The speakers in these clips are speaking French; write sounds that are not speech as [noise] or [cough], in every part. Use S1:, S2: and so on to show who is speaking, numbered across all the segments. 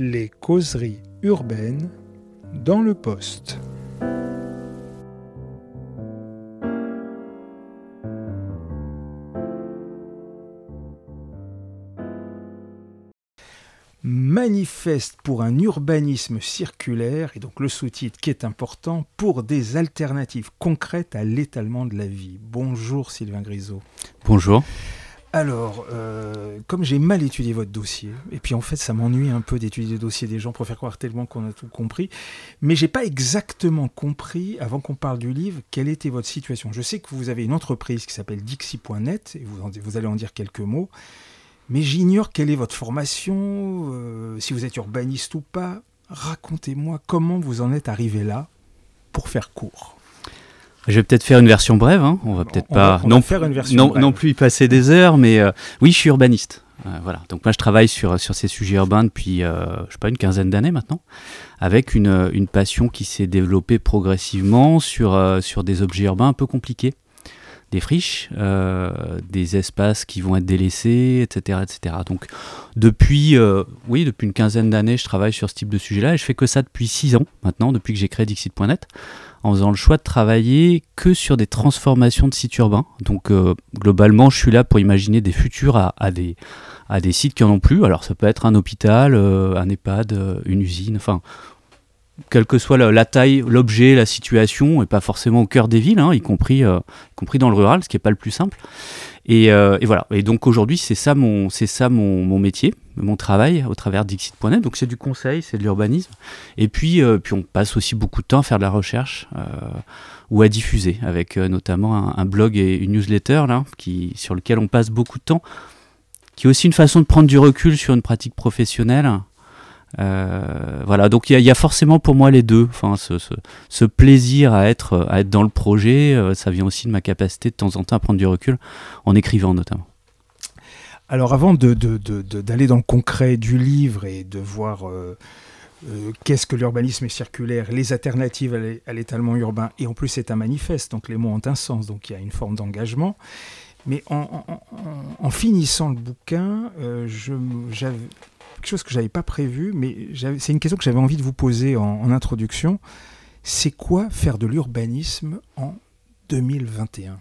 S1: Les causeries urbaines dans le poste. Manifeste pour un urbanisme circulaire, et donc le sous-titre qui est important, pour des alternatives concrètes à l'étalement de la vie. Bonjour Sylvain Grisot.
S2: Bonjour.
S1: Alors, euh, comme j'ai mal étudié votre dossier, et puis en fait ça m'ennuie un peu d'étudier le dossier des gens pour faire croire tellement qu'on a tout compris, mais j'ai pas exactement compris, avant qu'on parle du livre, quelle était votre situation. Je sais que vous avez une entreprise qui s'appelle Dixie.net, et vous, allez en dire quelques mots, mais j'ignore quelle est votre formation, euh, si vous êtes urbaniste ou pas. Racontez-moi comment vous en êtes arrivé là, pour faire court.
S2: Je vais peut-être faire une version brève. Hein. On va peut-être pas
S1: non, faire une
S2: non, non, plus y passer des heures, mais euh, oui, je suis urbaniste. Euh, voilà. Donc moi, je travaille sur sur ces sujets urbains depuis, euh, je sais pas, une quinzaine d'années maintenant, avec une, une passion qui s'est développée progressivement sur sur des objets urbains un peu compliqués, des friches, des espaces qui vont être délaissés, etc., etc. Donc depuis, oui, depuis une quinzaine d'années, je travaille sur ce type de sujet-là et je fais que ça depuis six ans maintenant, depuis que j'ai créé Dixit.net en faisant le choix de travailler que sur des transformations de sites urbains. Donc euh, globalement, je suis là pour imaginer des futurs à, des, sites qui en ont plus. Alors ça peut être un hôpital, euh, un EHPAD, euh, une usine, enfin quelle que soit la, taille, l'objet, la situation, et pas forcément au cœur des villes, hein, y, compris, y compris dans le rural, ce qui n'est pas le plus simple. Et, voilà. Et donc aujourd'hui, c'est ça mon, ça mon, mon, métier, mon travail au travers d'Ixit.net. Donc c'est du conseil, c'est de l'urbanisme. Et puis, puis on passe aussi beaucoup de temps à faire de la recherche ou à diffuser, avec notamment un, blog et une newsletter là, qui, sur lequel on passe beaucoup de temps, qui est aussi une façon de prendre du recul sur une pratique professionnelle euh, voilà, donc il y, a forcément pour moi les deux. Enfin, ce, plaisir à être, dans le projet, euh, ça vient aussi de ma capacité de temps en temps à prendre du recul, en écrivant notamment.
S1: Alors avant d'aller dans le concret du livre et de voir euh, qu'est-ce que l'urbanisme circulaire, les alternatives à l'étalement urbain, et en plus c'est un manifeste, donc les mots ont un sens, donc il y a une forme d'engagement. Mais en, finissant le bouquin, j'avais quelque chose que j'avais pas prévu, mais c'est une question que j'avais envie de vous poser en, introduction. C'est quoi faire de l'urbanisme en 2021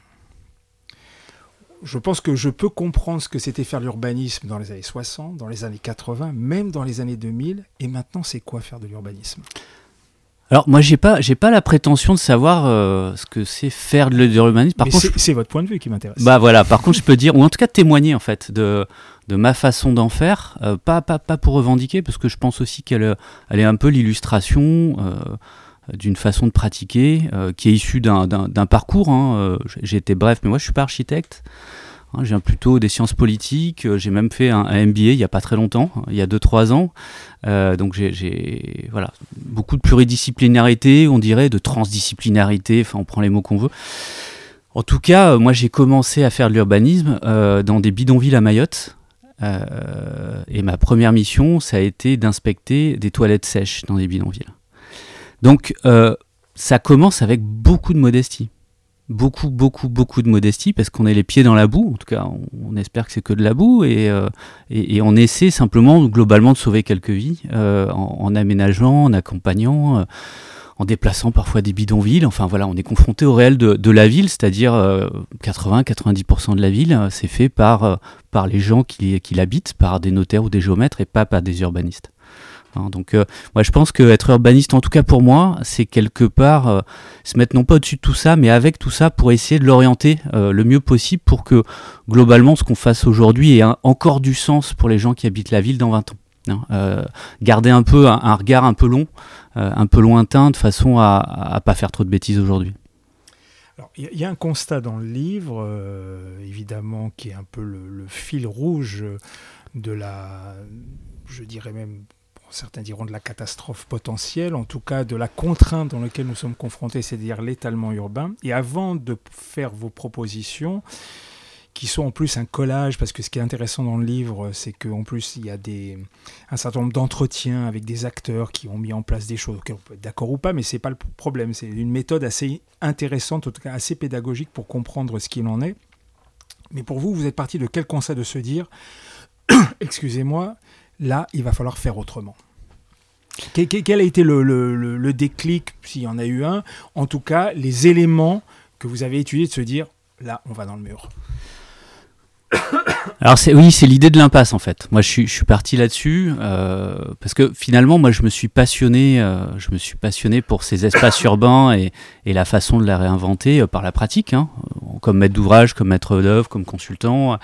S1: je pense que je peux comprendre ce que c'était faire l'urbanisme dans les années 60, dans les années 80, même dans les années 2000. Et maintenant, c'est quoi faire de l'urbanisme?
S2: Alors moi j'ai pas j'ai pas la prétention de savoir euh, ce que c'est faire de l'urbanisme.
S1: Par contre c'est votre point de vue qui m'intéresse.
S2: Bah voilà. Par contre je peux dire ou en tout cas témoigner en fait de de ma façon d'en faire, euh, pas, pas, pas pour revendiquer, parce que je pense aussi qu'elle elle est un peu l'illustration euh, d'une façon de pratiquer qui est issue d'un parcours. Hein, j'ai été bref, mais moi je suis pas architecte. Hein, je viens plutôt des sciences politiques. Euh, j'ai même fait un, MBA il n'y a pas très longtemps, il y a 2-3 ans. Euh, donc j'ai voilà, beaucoup de pluridisciplinarité, on dirait, de transdisciplinarité, enfin on prend les mots qu'on veut. En tout cas, euh, moi j'ai commencé à faire de l'urbanisme dans des bidonvilles à Mayotte. et ma première mission, ça a été d'inspecter des toilettes sèches dans des bidonvilles. Donc ça commence avec beaucoup de modestie beaucoup, beaucoup, beaucoup de modestie parce qu'on est les pieds dans la boue. En tout cas, on, espère que c'est que de la boue et, euh, et, on essaie simplement globalement de sauver quelques vies euh, en, aménageant, en accompagnant, euh, en déplaçant parfois des bidonvilles. Enfin voilà, on est confronté au réel de, de la ville, c'est-à-dire 80-90% de la ville, c'est fait par, par les gens qui, qui l'habitent, par des notaires ou des géomètres et pas par des urbanistes. Hein, donc, euh, je pense qu'être urbaniste, en tout cas pour moi, c'est quelque part euh, se mettre non pas au-dessus de tout ça, mais avec tout ça pour essayer de l'orienter euh, le mieux possible pour que globalement ce qu'on fasse aujourd'hui ait encore du sens pour les gens qui habitent la ville dans 20 ans. Hein. garder un peu un, regard un peu long, un peu lointain, de façon à ne pas faire trop de bêtises aujourd'hui.
S1: Il y, a un constat dans le livre, évidemment, qui est un peu le fil rouge de la, je dirais même certains diront de la catastrophe potentielle, en tout cas de la contrainte dans laquelle nous sommes confrontés, c'est-à-dire l'étalement urbain. Et avant de faire vos propositions, qui sont en plus un collage, parce que ce qui est intéressant dans le livre, c'est qu'en plus il y a des, un certain nombre d'entretiens avec des acteurs qui ont mis en place des choses, auxquelles on peut être d'accord ou pas, mais c'est pas le problème. C'est une méthode assez intéressante, en tout cas assez pédagogique pour comprendre ce qu'il en est. Mais pour vous, vous êtes parti de quel constat de se dire, [coughs] excusez-moi, là, il va falloir faire autrement Quel a été le, déclic, s'il y en a eu un? En tout cas, les éléments que vous avez étudiés de se dire, là, on va dans le mur. [coughs]
S2: Alors oui, c'est l'idée de l'impasse en fait. Moi je suis, parti là-dessus euh, parce que finalement moi je me suis passionné, euh, je me suis passionné pour ces espaces [coughs] urbains et, la façon de les réinventer euh, par la pratique, hein, comme maître d'ouvrage, comme maître d'œuvre, comme consultant.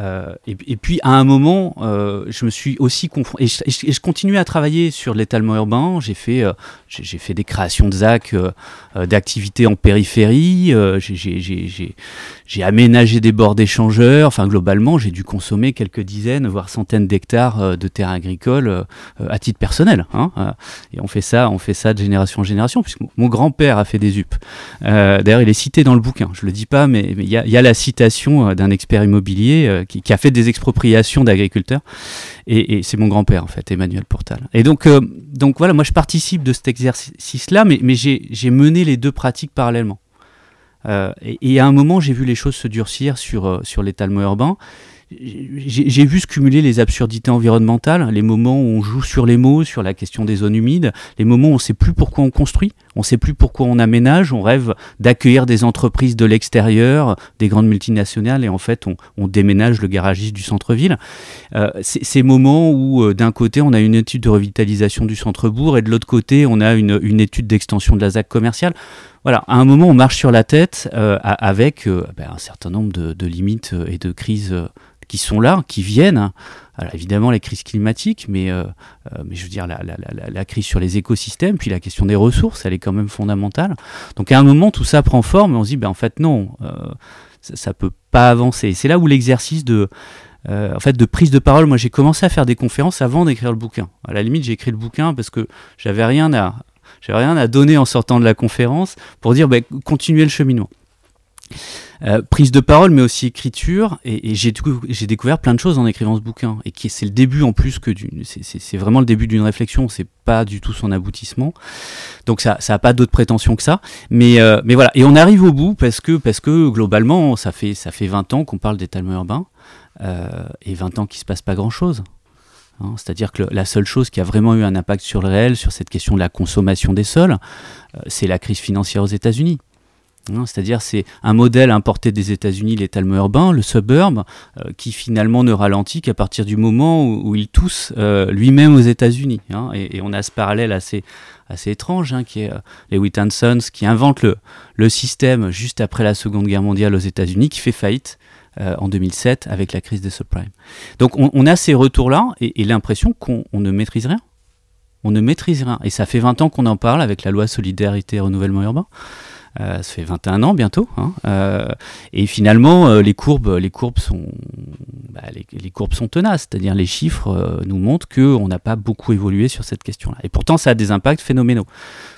S2: Euh, et, puis à un moment, euh, je me suis aussi confronté, et, je, continuais à travailler sur l'étalement urbain. J'ai fait, euh, fait des créations de ZAC, d'activités en périphérie. j'ai aménagé des bords d'échangeurs. Enfin, globalement, j'ai dû consommer quelques dizaines, voire centaines d'hectares de terres agricoles à titre personnel. Hein, et on fait ça, on fait ça de génération en génération, puisque mon grand-père a fait des UP. D'ailleurs, il est cité dans le bouquin. Je le dis pas, mais il y, a la citation d'un expert immobilier euh, qui, a fait des expropriations d'agriculteurs. Et, c'est mon grand-père, en fait, Emmanuel Portal. Et donc, euh, donc voilà, moi je participe de cet exercice-là, mais, mais j'ai mené les deux pratiques parallèlement. Euh, et, à un moment, j'ai vu les choses se durcir sur, sur l'étalement urbain j'ai vu se cumuler les absurdités environnementales, les moments où on joue sur les mots, sur la question des zones humides, les moments où on ne sait plus pourquoi on construit, on ne sait plus pourquoi on aménage, on rêve d'accueillir des entreprises de l'extérieur, des grandes multinationales, et en fait on, déménage le garagiste du centre-ville. Euh, ces moments où euh, d'un côté on a une étude de revitalisation du centre-bourg et de l'autre côté on a une, étude d'extension de la ZAC commerciale. Voilà, à un moment on marche sur la tête euh, avec ben, un certain nombre de, limites et de crises qui sont là, qui viennent. Alors évidemment les crises climatiques, mais, euh, euh, mais je veux dire la, crise sur les écosystèmes, puis la question des ressources, elle est quand même fondamentale. Donc à un moment tout ça prend forme et on se dit ben en fait non, euh, ça, ne peut pas avancer. C'est là où l'exercice de en fait de prise de parole, moi j'ai commencé à faire des conférences avant d'écrire le bouquin. À la limite j'ai écrit le bouquin parce que j'avais rien à j'avais rien à donner en sortant de la conférence pour dire ben, continuer le cheminement. Euh, prise de parole, mais aussi écriture. Et, j'ai, découvert plein de choses en écrivant ce bouquin. Et c'est le début en plus que d'une. C'est, vraiment le début d'une réflexion. C'est pas du tout son aboutissement. Donc ça, ça a pas d'autres prétentions que ça. Mais, euh, mais voilà. Et on arrive au bout parce que, parce que globalement, ça fait, ça fait 20 ans qu'on parle d'étalement urbain. Euh, et 20 ans qu'il se passe pas grand chose. Hein. c'est-à-dire que la seule chose qui a vraiment eu un impact sur le réel, sur cette question de la consommation des sols, c'est la crise financière aux États-Unis. Hein, c'est-à-dire c'est un modèle importé des États-Unis, l'étalement urbain, le suburb, euh, qui finalement ne ralentit qu'à partir du moment où, il tousse euh, lui-même aux États-Unis. Hein. et, on a ce parallèle assez, étrange, qui est euh, les Wheaton Sons, qui inventent le, système juste après la Seconde Guerre mondiale aux États-Unis, qui fait faillite en 2007 avec la crise des subprimes. Donc on, a ces retours-là et, l'impression qu'on ne maîtrise rien. On ne maîtrise rien. Et ça fait 20 ans qu'on en parle avec la loi solidarité et renouvellement urbain. Euh, ça fait 21 ans bientôt. Hein. Euh, et finalement, euh, les courbes, les courbes sont, bah, les, courbes sont tenaces. C'est-à-dire les chiffres nous montrent qu'on n'a pas beaucoup évolué sur cette question-là. Et pourtant, ça a des impacts phénoménaux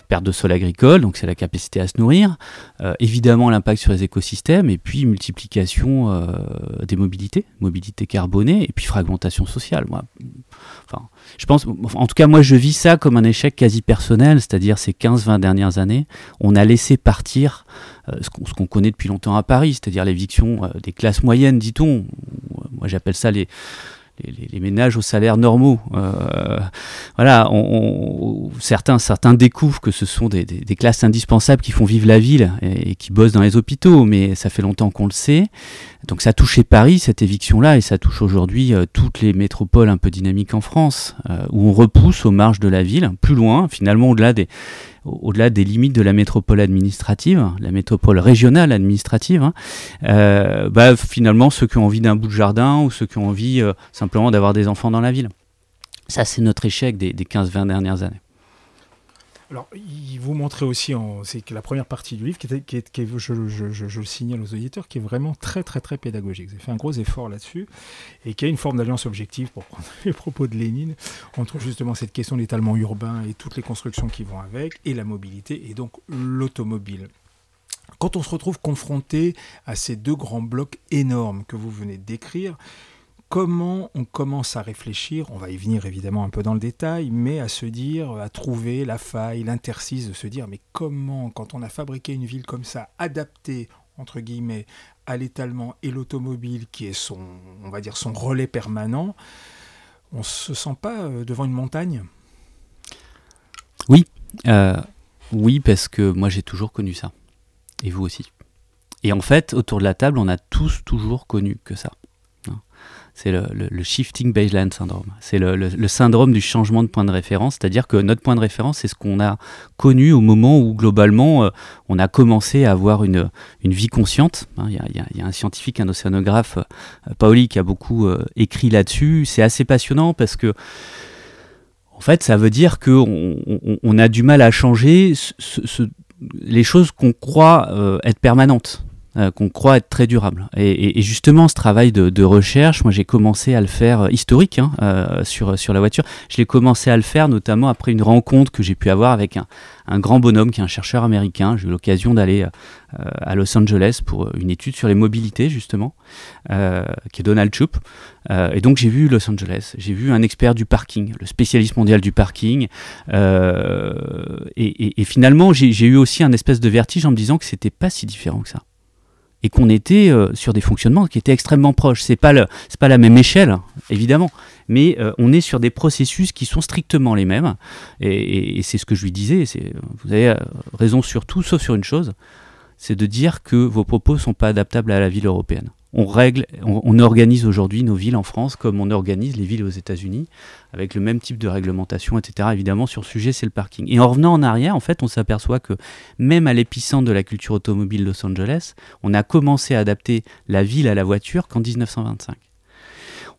S2: perte de sol agricole, donc c'est la capacité à se nourrir, euh, évidemment l'impact sur les écosystèmes, et puis multiplication euh, des mobilités, mobilité carbonée, et puis fragmentation sociale. Moi, enfin, je pense, en tout cas, moi je vis ça comme un échec quasi personnel, c'est-à-dire ces 15-20 dernières années, on a laissé partir euh, ce qu'on connaît depuis longtemps à Paris, c'est-à-dire l'éviction des classes moyennes, dit-on. Moi j'appelle ça les les, ménages aux salaires normaux. Euh, voilà, certains découvrent que ce sont des, classes indispensables qui font vivre la ville et, qui bossent dans les hôpitaux, mais ça fait longtemps qu'on le sait. Donc ça a touché Paris, cette éviction-là, et ça touche aujourd'hui euh, toutes les métropoles un peu dynamiques en France, euh, où on repousse aux marges de la ville, plus loin, finalement au-delà des au-delà des limites de la métropole administrative, la métropole régionale administrative, hein, euh, bah, finalement ceux qui ont envie d'un bout de jardin ou ceux qui ont envie simplement d'avoir des enfants dans la ville. Ça, c'est notre échec des, des 15-20 dernières années.
S1: Alors, il vous montrait aussi, c'est que la première partie du livre, qui, est, qui, je, je, le signale aux auditeurs, qui est vraiment très très très pédagogique. Vous avez fait un gros effort là-dessus, et qui a une forme d'alliance objective, pour prendre [laughs] les propos de Lénine, entre justement cette question de l'étalement urbain et toutes les constructions qui vont avec, et la mobilité, et donc l'automobile. Quand on se retrouve confronté à ces deux grands blocs énormes que vous venez de décrire, comment on commence à réfléchir, on va y venir évidemment un peu dans le détail, mais à se dire, à trouver la faille, l'interstice, de se dire, mais comment, quand on a fabriqué une ville comme ça, adaptée, entre guillemets, à l'étalement et l'automobile, qui est son, on va dire, son relais permanent, on ne se sent pas euh, devant une montagne?
S2: Oui, oui, parce que moi j'ai toujours connu ça. Et vous aussi. Et en fait, autour de la table, on a tous toujours connu que ça. C'est le, shifting baseline syndrome. C'est le, syndrome du changement de point de référence, c'est-à-dire que notre point de référence, c'est ce qu'on a connu au moment où globalement euh, on a commencé à avoir une, vie consciente. Hein, il y, a un scientifique, un océanographe, euh, Paoli, qui a beaucoup euh, écrit là-dessus. C'est assez passionnant parce que en fait, ça veut dire qu'on on, a du mal à changer les choses qu'on croit être permanentes. Euh, qu'on croit être très durable. Et, justement, ce travail de, recherche, moi j'ai commencé à le faire euh, historique hein, euh, sur, sur la voiture. Je l'ai commencé à le faire notamment après une rencontre que j'ai pu avoir avec un, un, grand bonhomme qui est un chercheur américain. J'ai eu l'occasion d'aller à Los Angeles pour une étude sur les mobilités justement, qui est Donald Chup. et donc j'ai vu Los Angeles, j'ai vu un expert du parking, le spécialiste mondial du parking. Et, et, finalement, j'ai eu aussi un espèce de vertige en me disant que c'était pas si différent que ça et qu'on était euh, sur des fonctionnements qui étaient extrêmement proches. C'est pas le, c'est pas la même échelle, évidemment, mais euh, on est sur des processus qui sont strictement les mêmes. Et, c'est ce que je lui disais. Vous avez euh, raison sur tout, sauf sur une chose, c'est de dire que vos propos sont pas adaptables à la ville européenne on règle, on, organise aujourd'hui nos villes en France comme on organise les villes aux États-Unis, avec le même type de réglementation, etc. Évidemment, sur le sujet, c'est le parking. Et en revenant en arrière, en fait, on s'aperçoit que même à l'épicentre de la culture automobile Los Angeles, on a commencé à adapter la ville à la voiture qu'en 1925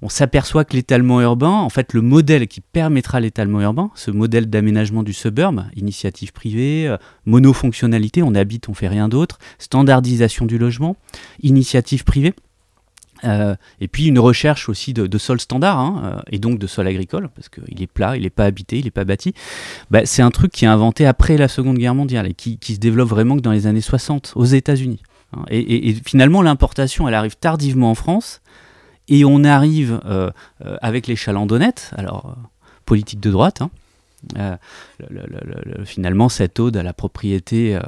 S2: on s'aperçoit que l'étalement urbain, en fait, le modèle qui permettra l'étalement urbain, ce modèle d'aménagement du suburb, initiative privée, euh, monofonctionnalité, on habite, on fait rien d'autre, standardisation du logement, initiative privée, euh, et puis une recherche aussi de, sol standard, hein, euh, et donc de sol agricole, parce qu'il est plat, il n'est pas habité, il n'est pas bâti. Bah, c'est un truc qui est inventé après la Seconde Guerre mondiale et qui, se développe vraiment que dans les années 60 aux États-Unis. Hein. Et, finalement, l'importation, elle arrive tardivement en France, et on arrive euh, avec les chalandonnettes, alors politique de droite, hein, euh, finalement cette ode à la propriété, euh,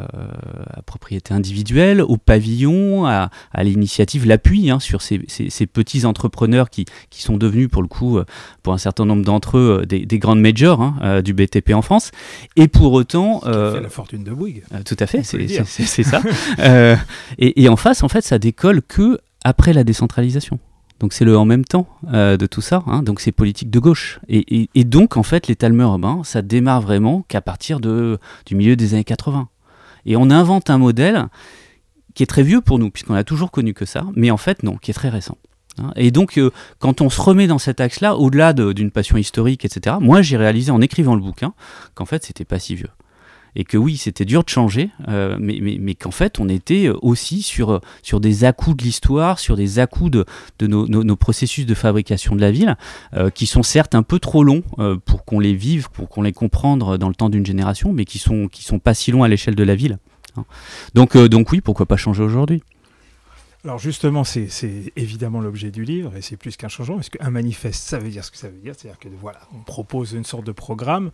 S2: à propriété individuelle, au pavillon, à, l'initiative, l'appui hein, sur ces, petits entrepreneurs qui, qui, sont devenus pour le coup, euh, pour un certain nombre d'entre eux, des, grandes majors hein, du BTP en France. Et pour autant...
S1: fait la fortune de Bouygues.
S2: tout à fait, c'est ça. [laughs] et, et en face, en fait, ça décolle que après la décentralisation. Donc c'est le en même temps euh, de tout ça, hein. donc c'est politique de gauche. Et, donc en fait l'étalement urbain, ça démarre vraiment qu'à partir de, du milieu des années 80. Et on invente un modèle qui est très vieux pour nous, puisqu'on a toujours connu que ça, mais en fait non, qui est très récent. Hein. Et donc, euh, quand on se remet dans cet axe-là, au-delà d'une passion historique, etc., moi j'ai réalisé en écrivant le bouquin qu'en fait c'était pas si vieux et que oui, c'était dur de changer, euh, mais, mais, qu'en fait, on était aussi sur, sur des à-coups de l'histoire, sur des à-coups de, de nos, nos, processus de fabrication de la ville, euh, qui sont certes un peu trop longs euh, pour qu'on les vive, pour qu'on les comprenne dans le temps d'une génération, mais qui sont, qui sont pas si longs à l'échelle de la ville. Hein. Donc, donc oui, pourquoi pas changer aujourd'hui?
S1: Alors justement, c'est évidemment l'objet du livre, et c'est plus qu'un changement, parce qu'un manifeste, ça veut dire ce que ça veut dire, c'est-à-dire que voilà, on propose une sorte de programme.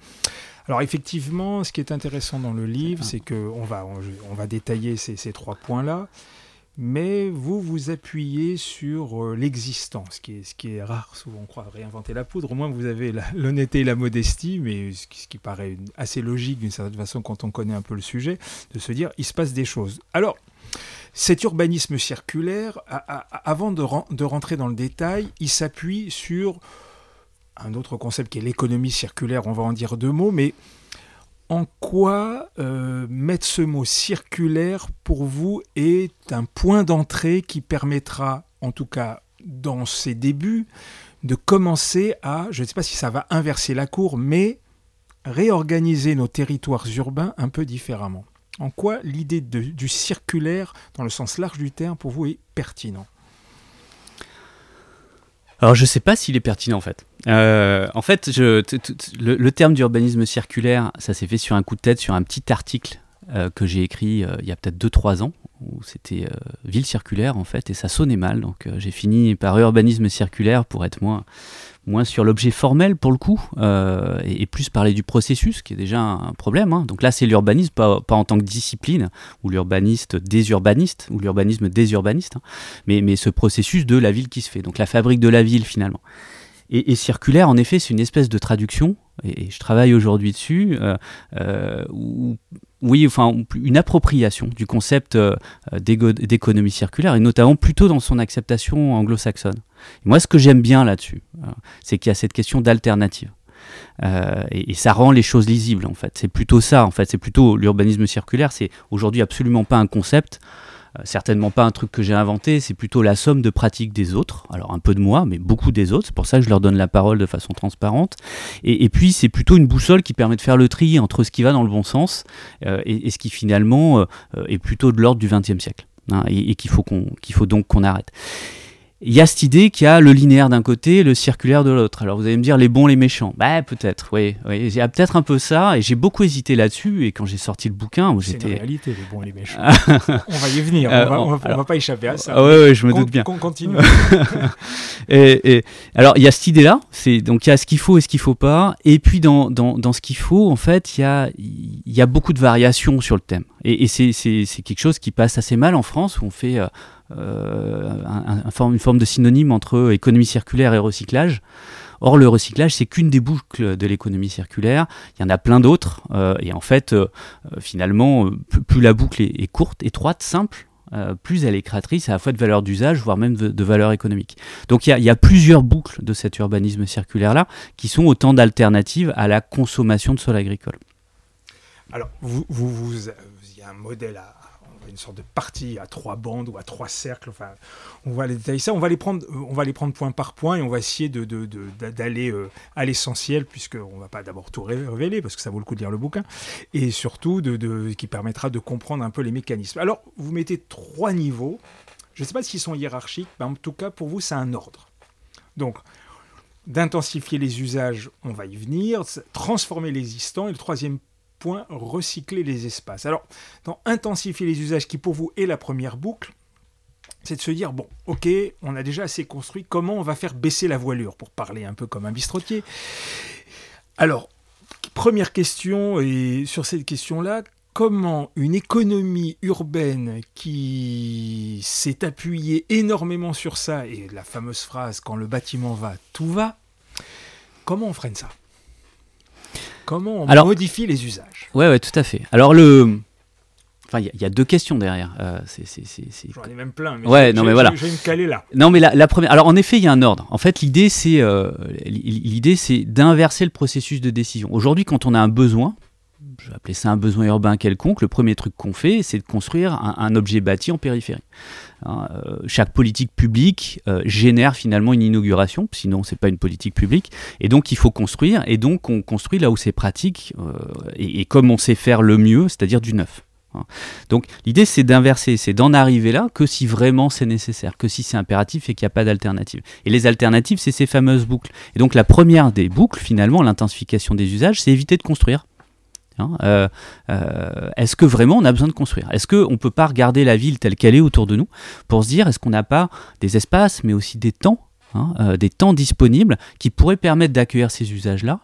S1: Alors effectivement, ce qui est intéressant dans le livre, c'est qu'on va, on, va détailler ces, trois points-là, mais vous vous appuyez sur euh, l'existant, ce qui, est, ce qui est rare, souvent on croit réinventer la poudre, au moins vous avez l'honnêteté et la modestie, mais ce qui, ce qui paraît assez logique d'une certaine façon quand on connaît un peu le sujet, de se dire, il se passe des choses. Alors, cet urbanisme circulaire, avant de, rentrer dans le détail, il s'appuie sur un autre concept qui est l'économie circulaire, on va en dire deux mots, mais en quoi euh, mettre ce mot circulaire pour vous est un point d'entrée qui permettra, en tout cas dans ses débuts, de commencer à, je ne sais pas si ça va inverser la cour, mais réorganiser nos territoires urbains un peu différemment. En quoi l'idée du circulaire, dans le sens large du terme, pour vous est pertinent
S2: alors je ne sais pas s'il est pertinent en fait. Euh, en fait, le, terme d'urbanisme circulaire, ça s'est fait sur un coup de tête, sur un petit article euh, que j'ai écrit euh, il y a peut-être 2-3 ans, où c'était ville circulaire en fait, et ça sonnait mal. Donc j'ai fini par urbanisme circulaire pour être moins, moins sur l'objet formel pour le coup, euh, et, plus parler du processus, qui est déjà un problème. Hein. Donc là, c'est l'urbanisme, pas, en tant que discipline, ou l'urbaniste désurbaniste, ou l'urbanisme désurbaniste, hein, mais, mais ce processus de la ville qui se fait, donc la fabrique de la ville finalement. Et, circulaire, en effet, c'est une espèce de traduction et, je travaille aujourd'hui dessus, où, oui, enfin, une appropriation du concept d'économie circulaire, et notamment plutôt dans son acceptation anglo-saxonne. Moi, ce que j'aime bien là-dessus, c'est qu'il y a cette question d'alternative. Euh, et, ça rend les choses lisibles en fait. C'est plutôt ça en fait. C'est plutôt l'urbanisme circulaire. C'est aujourd'hui absolument pas un concept. Euh, certainement pas un truc que j'ai inventé, c'est plutôt la somme de pratiques des autres, alors un peu de moi, mais beaucoup des autres, c'est pour ça que je leur donne la parole de façon transparente, et, puis c'est plutôt une boussole qui permet de faire le tri entre ce qui va dans le bon sens euh, et, ce qui finalement est plutôt de l'ordre du XXe siècle, hein, et, qu'il faut, qu'on, qu'il faut donc qu'on arrête il y a cette idée qu'il y a le linéaire d'un côté et le circulaire de l'autre. Alors vous allez me dire les bons, les méchants. Bah peut-être, oui. oui. Il y a peut-être un peu ça, et j'ai beaucoup hésité là-dessus. Et quand j'ai sorti le bouquin,
S1: j'étais. C'est réalité, les bons et les méchants. [laughs] on va y venir, on, va, euh, va, pas échapper à ça.
S2: Oui, ouais, je me doute bien.
S1: Qu'on continue. [laughs]
S2: et, alors il y a cette idée-là, c'est donc il y a ce qu'il faut et ce qu'il faut pas. Et puis dans, dans, dans ce qu'il faut, en fait, il y a, y a beaucoup de variations sur le thème. Et, et c'est quelque chose qui passe assez mal en France, où on fait. Euh, euh, une forme de synonyme entre économie circulaire et recyclage. Or, le recyclage, c'est qu'une des boucles de l'économie circulaire. Il y en a plein d'autres. Euh, et en fait, euh, finalement, plus, la boucle est, courte, étroite, simple, plus elle est créatrice à la fois de valeur d'usage, voire même de, valeur économique. Donc il y, a, plusieurs boucles de cet urbanisme circulaire-là qui sont autant d'alternatives à la consommation de sol agricole.
S1: Alors, vous, vous, il y a un modèle à, une sorte de partie à trois bandes ou à trois cercles. Enfin, on va les détailler ça. On va les prendre, euh, on va les prendre point par point et on va essayer de, d'aller euh, à l'essentiel puisqu'on ne va pas d'abord tout révéler parce que ça vaut le coup de lire le bouquin et surtout qui permettra de comprendre un peu les mécanismes. Alors, vous mettez trois niveaux. Je ne sais pas s'ils sont hiérarchiques, mais en tout cas pour vous, c'est un ordre. Donc, d'intensifier les usages, on va y venir, transformer l'existant, et le troisième recycler les espaces. Alors, dans intensifier les usages, qui pour vous est la première boucle, c'est de se dire, bon, ok, on a déjà assez construit, comment on va faire baisser la voilure, pour parler un peu comme un bistrotier. Alors, première question, et sur cette question-là, comment une économie urbaine qui s'est appuyée énormément sur ça, et la fameuse phrase, quand le bâtiment va, tout va, comment on freine ça? Comment on modifie les usages
S2: Ouais, ouais, tout à fait. Alors le, Enfin, il y, a deux questions derrière. Euh,
S1: J'en ai même plein. Mais
S2: ouais, non, mais voilà.
S1: Je vais me caler là.
S2: Non, mais la, première. Alors, en effet, il y a un ordre. En fait, l'idée, c'est euh, l'idée, c'est d'inverser le processus de décision. Aujourd'hui, quand on a un besoin, je vais appeler ça un besoin urbain quelconque, le premier truc qu'on fait, c'est de construire un, objet bâti en périphérie. Hein, euh, chaque politique publique euh, génère finalement une inauguration, sinon c'est pas une politique publique, et donc il faut construire, et donc on construit là où c'est pratique, euh, et, comme on sait faire le mieux, c'est-à-dire du neuf. Hein. Donc l'idée c'est d'inverser, c'est d'en arriver là que si vraiment c'est nécessaire, que si c'est impératif et qu'il n'y a pas d'alternative. Et les alternatives, c'est ces fameuses boucles. Et donc la première des boucles, finalement, l'intensification des usages, c'est éviter de construire. Hein, euh, euh, est-ce que vraiment on a besoin de construire? Est-ce qu'on ne peut pas regarder la ville telle qu'elle est autour de nous pour se dire est-ce qu'on n'a pas des espaces mais aussi des temps Hein, euh, des temps disponibles qui pourraient permettre d'accueillir ces usages-là,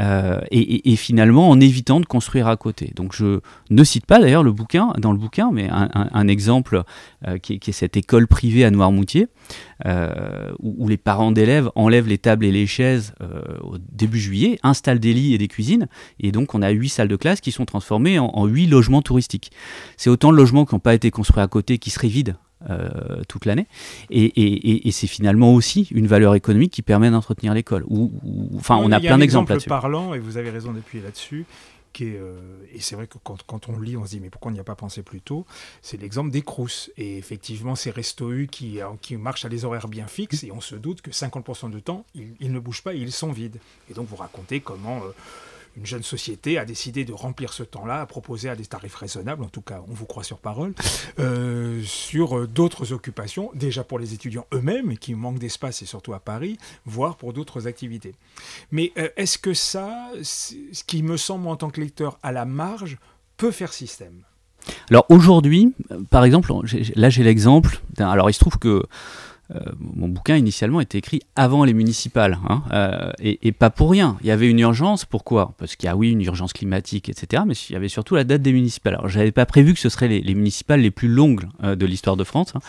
S2: euh, et, finalement en évitant de construire à côté. Donc je ne cite pas d'ailleurs le bouquin, dans le bouquin, mais un, exemple euh, qui, est, cette école privée à Noirmoutier, où, les parents d'élèves enlèvent les tables et les chaises au début juillet, installent des lits et des cuisines, et donc on a huit salles de classe qui sont transformées en huit logements touristiques. C'est autant de logements qui n'ont pas été construits à côté, qui seraient vides euh, toute l'année. Et, c'est finalement aussi une valeur économique qui permet d'entretenir l'école. enfin, on a plein d'exemples là-dessus.
S1: parlant, et vous avez raison d'appuyer là-dessus, euh, et c'est vrai que quand, on lit, on se dit mais pourquoi on n'y a pas pensé plus tôt C'est l'exemple des Crous. Et effectivement, ces restos U qui, euh, qui marchent à des horaires bien fixes, et on se doute que 50% du temps, ils, ne bougent pas et ils sont vides. Et donc vous racontez comment une jeune société a décidé de remplir ce temps-là, à proposer à des tarifs raisonnables, en tout cas on vous croit sur parole, euh, sur euh, d'autres occupations, déjà pour les étudiants eux-mêmes, qui manquent d'espace et surtout à Paris, voire pour d'autres activités. Mais euh, est-ce que ça, ce qui me semble en tant que lecteur à la marge, peut faire système?
S2: Alors aujourd'hui, par exemple, là j'ai l'exemple. Alors il se trouve que mon bouquin initialement était écrit avant les municipales, hein, euh, et, pas pour rien. Il y avait une urgence, pourquoi? Parce qu'il y a oui une urgence climatique, etc. Mais il y avait surtout la date des municipales. Alors j'avais pas prévu que ce seraient les, municipales les plus longues euh, de l'histoire de France, hein,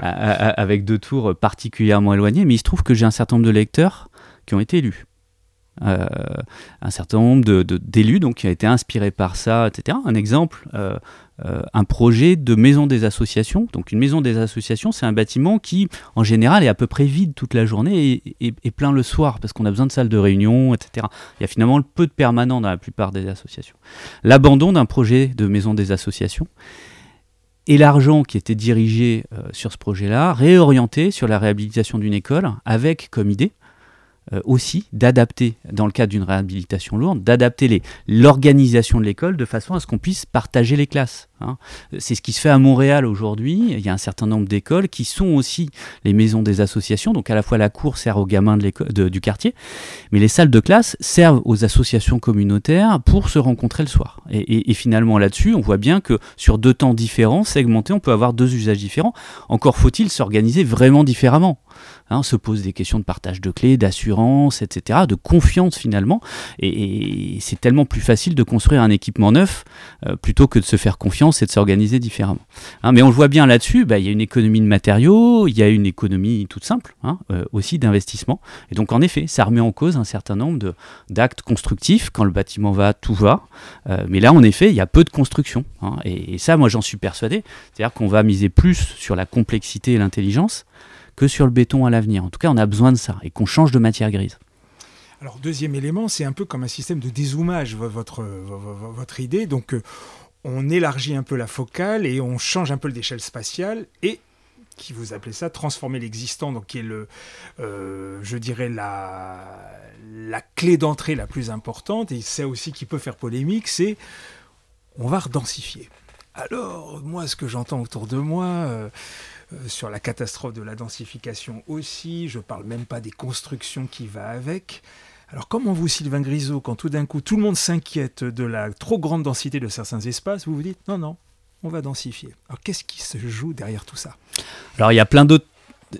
S2: avec deux tours particulièrement éloignés, mais il se trouve que j'ai un certain nombre de lecteurs qui ont été élus. Un certain nombre d'élus donc qui a été inspiré par ça, etc. Un exemple, euh, un projet de maison des associations. Donc une maison des associations, c'est un bâtiment qui, en général, est à peu près vide toute la journée et, plein le soir, parce qu'on a besoin de salles de réunion, etc. Il y a finalement peu de permanents dans la plupart des associations. L'abandon d'un projet de maison des associations et l'argent qui était dirigé euh, sur ce projet-là, réorienté sur la réhabilitation d'une école, avec comme idée euh, aussi d'adapter, dans le cadre d'une réhabilitation lourde, d'adapter l'organisation de l'école de façon à ce qu'on puisse partager les classes. Hein. C'est ce qui se fait à Montréal aujourd'hui. Il y a un certain nombre d'écoles qui sont aussi les maisons des associations. Donc à la fois la cour sert aux gamins de du quartier, mais les salles de classe servent aux associations communautaires pour se rencontrer le soir. Et, finalement là-dessus, on voit bien que sur deux temps différents, segmentés, on peut avoir deux usages différents. Encore faut-il s'organiser vraiment différemment. Hein, se pose des questions de partage de clés, d'assurance, etc., de confiance finalement. Et, c'est tellement plus facile de construire un équipement neuf euh, plutôt que de se faire confiance c'est de s'organiser différemment. Hein, mais on le voit bien là-dessus, bah, il y a une économie de matériaux, il y a une économie toute simple hein, euh, aussi d'investissement. Et donc en effet, ça remet en cause un certain nombre d'actes constructifs. Quand le bâtiment va, tout va. Euh, mais là, en effet, il y a peu de construction. Hein. et, ça, moi, j'en suis persuadé. C'est-à-dire qu'on va miser plus sur la complexité et l'intelligence que sur le béton à l'avenir. En tout cas, on a besoin de ça et qu'on change de matière grise.
S1: Alors, deuxième élément, c'est un peu comme un système de dézoomage, votre, votre idée. Donc, euh, on élargit un peu la focale et on change un peu d'échelle spatiale et qui vous appelez ça transformer l'existant, donc qui est le, euh, je dirais la, la clé d'entrée la plus importante et c'est aussi qui peut faire polémique, c'est on va redensifier. Alors moi, ce que j'entends autour de moi. Euh, euh, sur la catastrophe de la densification aussi, je parle même pas des constructions qui va avec. Alors comment vous, Sylvain Grisot, quand tout d'un coup tout le monde s'inquiète de la trop grande densité de certains espaces, vous vous dites non, non, on va densifier. Alors qu'est-ce qui se joue derrière tout ça?
S2: Alors il y a plein d'autres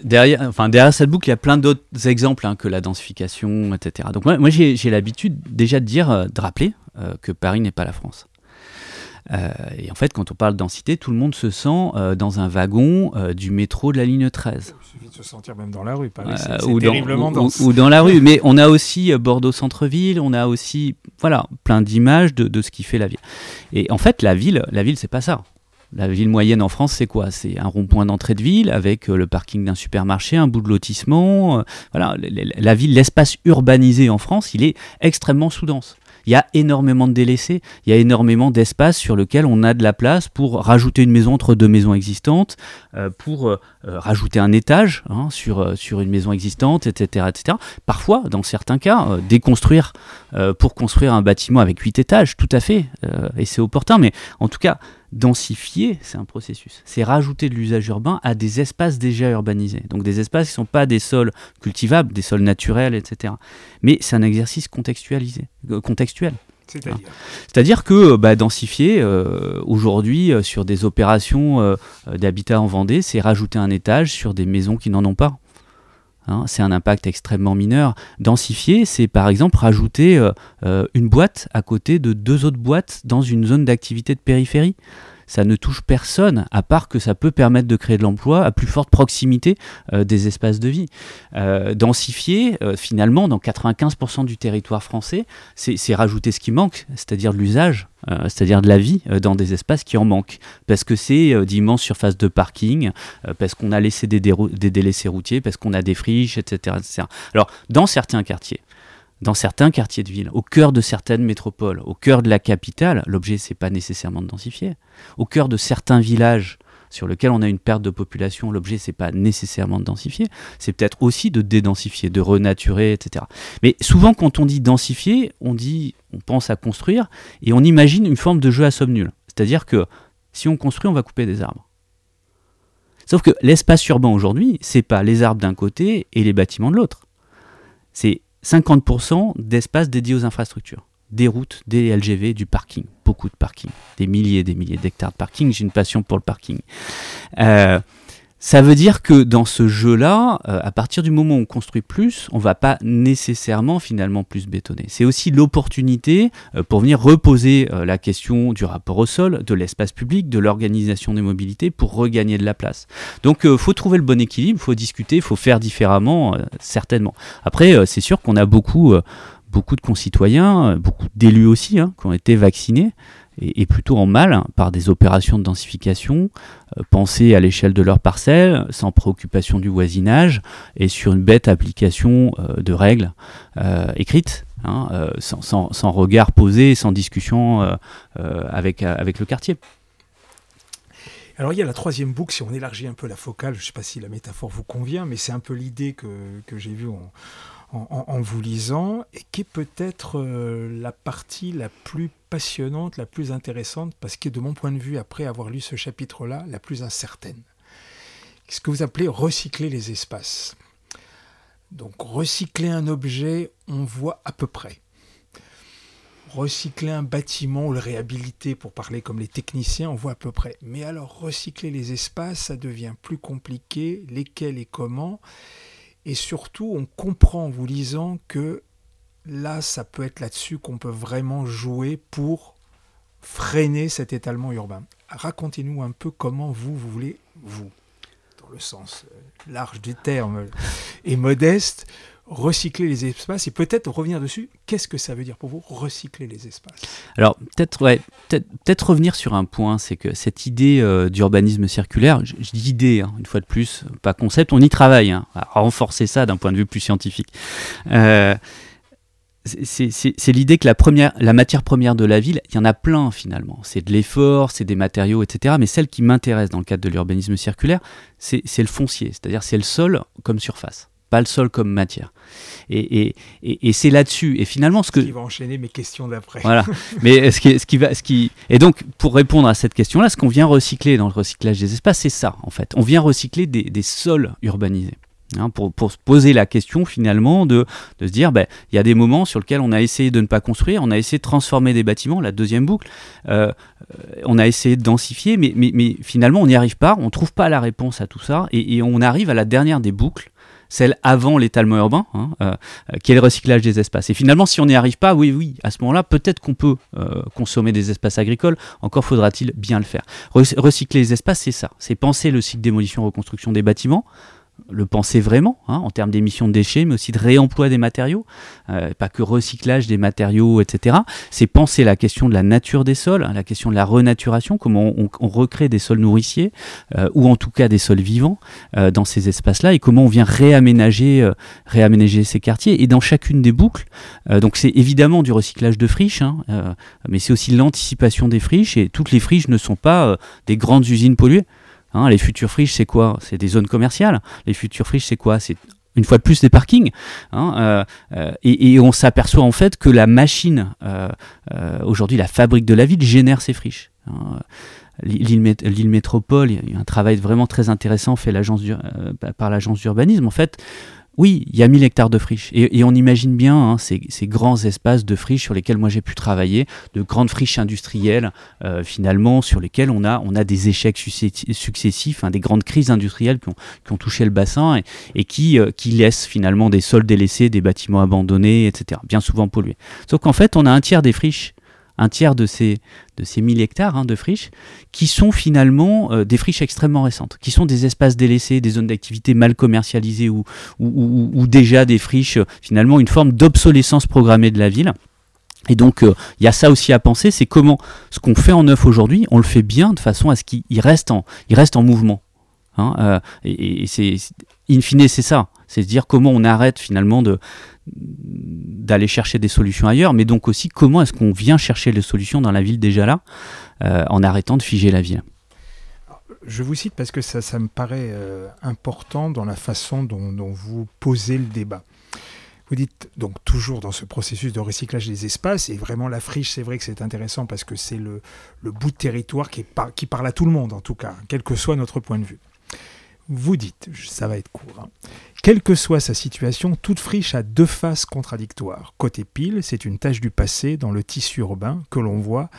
S2: derrière, enfin, derrière cette boucle, il y a plein d'autres exemples hein, que la densification, etc. Donc moi, j'ai l'habitude déjà de dire, euh, de rappeler euh, que Paris n'est pas la France. Euh, et en fait, quand on parle de densité, tout le monde se sent euh, dans un wagon euh, du métro de la ligne 13.
S1: Il suffit de se sentir même dans la rue,
S2: c'est ou terriblement dans, Ou, dans la rue. Mais on a aussi Bordeaux centre-ville, on a aussi voilà, plein d'images de, de, ce qui fait la ville. Et en fait, la ville, la ville, c'est pas ça. La ville moyenne en France, c'est quoi? C'est un rond-point d'entrée de ville avec le parking d'un supermarché, un bout de lotissement. voilà, la ville, l'espace urbanisé en France, il est extrêmement sous-dense il y a énormément de délaissés, il y a énormément d'espace sur lequel on a de la place pour rajouter une maison entre deux maisons existantes, euh, pour euh, rajouter un étage hein, sur, euh, sur une maison existante, etc., etc. Parfois, dans certains cas, déconstruire pour construire un bâtiment avec huit étages, tout à fait, et c'est opportun, mais en tout cas, densifier, c'est un processus. C'est rajouter de l'usage urbain à des espaces déjà urbanisés. Donc des espaces qui ne sont pas des sols cultivables, des sols naturels, etc. Mais c'est un exercice contextualisé, euh, contextuel. C'est-à-dire que bah, densifier euh, aujourd'hui euh, sur des opérations d'habitat en Vendée, c'est rajouter un étage sur des maisons qui n'en ont pas. Hein, c'est un impact extrêmement mineur. Densifier, c'est par exemple rajouter euh, euh, une boîte à côté de deux autres boîtes dans une zone d'activité de périphérie ça ne touche personne, à part que ça peut permettre de créer de l'emploi à plus forte proximité euh, des espaces de vie. Euh, densifier, euh, finalement, dans 95% du territoire français, c'est rajouter ce qui manque, c'est-à-dire de l'usage, c'est-à-dire de la vie dans des espaces qui en manquent. Parce que c'est d'immenses surfaces de parking, parce qu'on a laissé des, délaissés routiers, parce qu'on a des friches, etc., etc. Alors, dans certains quartiers, dans certains quartiers de ville, au cœur de certaines métropoles, au cœur de la capitale, l'objet c'est pas nécessairement de densifier. Au cœur de certains villages sur lesquels on a une perte de population, l'objet c'est pas nécessairement de densifier, c'est peut-être aussi de dédensifier, de renaturer, etc. Mais souvent quand on dit densifier, on dit, on pense à construire et on imagine une forme de jeu à somme nulle. C'est-à-dire que si on construit, on va couper des arbres. Sauf que l'espace urbain aujourd'hui, c'est pas les arbres d'un côté et les bâtiments de l'autre. C'est 50% d'espace dédié aux infrastructures. Des routes, des LGV, du parking. Beaucoup de parking. Des milliers et des milliers d'hectares de parking. J'ai une passion pour le parking. Euh, ça veut dire que dans ce jeu-là, euh, à partir du moment où on construit plus, on va pas nécessairement finalement plus bétonner. C'est aussi l'opportunité euh, pour venir reposer euh, la question du rapport au sol, de l'espace public, de l'organisation des mobilités pour regagner de la place. Donc il faut trouver le bon équilibre, il faut discuter, il faut faire différemment, certainement. Après, c'est sûr qu'on a beaucoup beaucoup de concitoyens, beaucoup d'élus aussi, hein, qui ont été vaccinés, et, plutôt en mal par des opérations de densification euh, pensées à l'échelle de leur parcelle, sans préoccupation du voisinage, et sur une bête application euh, de règles écrites. Hein, sans, regard posé, sans discussion avec, avec le quartier.
S1: Alors il y a la troisième boucle, si on élargit un peu la focale, je ne sais pas si la métaphore vous convient, mais c'est un peu l'idée que, j'ai vue en, vous lisant, et qui est peut-être euh, la partie la plus passionnante, la plus intéressante, parce que de mon point de vue, après avoir lu ce chapitre-là, la plus incertaine. Ce que vous appelez recycler les espaces. Donc recycler un objet, on voit à peu près recycler un bâtiment ou le réhabiliter, pour parler comme les techniciens, on voit à peu près. Mais alors, recycler les espaces, ça devient plus compliqué, lesquels et comment? Et surtout, on comprend en vous lisant que là, ça peut être là-dessus qu'on peut vraiment jouer pour freiner cet étalement urbain. Racontez-nous un peu comment vous, vous voulez, vous, dans le sens euh, large du terme et modeste, recycler les espaces et peut-être revenir dessus. Qu'est-ce que ça veut dire pour vous, recycler les espaces?
S2: Alors, peut-être ouais, peut-être revenir sur un point, c'est que cette idée euh, d'urbanisme circulaire, je, dis idée, hein, une fois de plus, pas concept, on y travaille, hein, à renforcer ça d'un point de vue plus scientifique. Euh, c'est l'idée que la, première, la matière première de la ville, il y en a plein finalement. C'est de l'effort, c'est des matériaux, etc. Mais celle qui m'intéresse dans le cadre de l'urbanisme circulaire, c'est le foncier, c'est-à-dire c'est le sol comme surface pas le sol comme matière. Et, et, et, c'est là-dessus. Et finalement, ce que.
S1: Qui va enchaîner mes questions d'après.
S2: Voilà. [laughs] Mais ce qui, ce qui va. Ce qui... Et donc, pour répondre à cette question-là, ce qu'on vient recycler dans le recyclage des espaces, c'est ça, en fait. On vient recycler des, des sols urbanisés. Hein, pour, pour, se poser la question finalement de, de se dire, ben, il y a des moments sur lesquels on a essayé de ne pas construire, on a essayé de transformer des bâtiments, la deuxième boucle, euh, on a essayé de densifier, mais, mais, mais finalement on n'y arrive pas, on ne trouve pas la réponse à tout ça, et, et, on arrive à la dernière des boucles, celle avant l'étalement urbain, hein, euh, qui est le recyclage des espaces. Et finalement, si on n'y arrive pas, oui, oui, à ce moment-là, peut-être qu'on peut, euh, consommer des espaces agricoles, encore faudra-t-il bien le faire. Recycler les espaces, c'est ça, c'est penser le cycle démolition-reconstruction des bâtiments, le penser vraiment, hein, en termes d'émissions de déchets, mais aussi de réemploi des matériaux, euh, pas que recyclage des matériaux, etc. C'est penser la question de la nature des sols, hein, la question de la renaturation, comment on, recrée des sols nourriciers, euh, ou en tout cas des sols vivants euh, dans ces espaces-là, et comment on vient réaménager, réaménager ces quartiers. Et dans chacune des boucles, donc c'est évidemment du recyclage de friches, hein, mais c'est aussi l'anticipation des friches, et toutes les friches ne sont pas des grandes usines polluées. Hein, les futures friches, c'est quoi? C'est des zones commerciales. Les futures friches, c'est quoi? C'est une fois de plus des parkings. Hein, euh, euh, et, on s'aperçoit en fait que la machine, euh, aujourd'hui la fabrique de la ville, génère ces friches. Hein. L'île métropole, un travail vraiment très intéressant fait par l'agence d'urbanisme. En fait, oui, il y a 1000 hectares de friches. Et, on imagine bien hein, ces, grands espaces de friches sur lesquels moi j'ai pu travailler, de grandes friches industrielles, euh, finalement, sur lesquelles on a, des échecs successifs, hein, des grandes crises industrielles qui ont, touché le bassin et, qui, euh, qui laissent finalement des sols délaissés, des bâtiments abandonnés, etc., bien souvent pollués. Sauf qu'en fait, on a un tiers des friches un tiers de ces, de ces 1000 hectares hein, de friches, qui sont finalement euh, des friches extrêmement récentes, qui sont des espaces délaissés, des zones d'activité mal commercialisées ou, ou, déjà des friches, euh, finalement une forme d'obsolescence programmée de la ville. Et donc, euh, il y a ça aussi à penser, c'est comment ce qu'on fait en neuf aujourd'hui, on le fait bien de façon à ce qu'il reste en, reste en mouvement. Hein, et, et c'est, in fine, c'est ça. C'est dire comment on arrête finalement de, d'aller chercher des solutions ailleurs, mais donc aussi comment est-ce qu'on vient chercher les solutions dans la ville déjà là, euh, en arrêtant de figer la ville.
S1: Je vous cite parce que ça, ça me paraît euh, important dans la façon dont, vous posez le débat. Vous dites donc toujours dans ce processus de recyclage des espaces, et vraiment la friche, c'est vrai que c'est intéressant parce que c'est le, bout de territoire qui, qui parle à tout le monde en tout cas, quel que soit notre point de vue. Vous dites, ça va être court, hein, quelle que soit sa situation, toute friche a deux faces contradictoires. Côté pile, c'est une tâche du passé dans le tissu urbain que l'on voit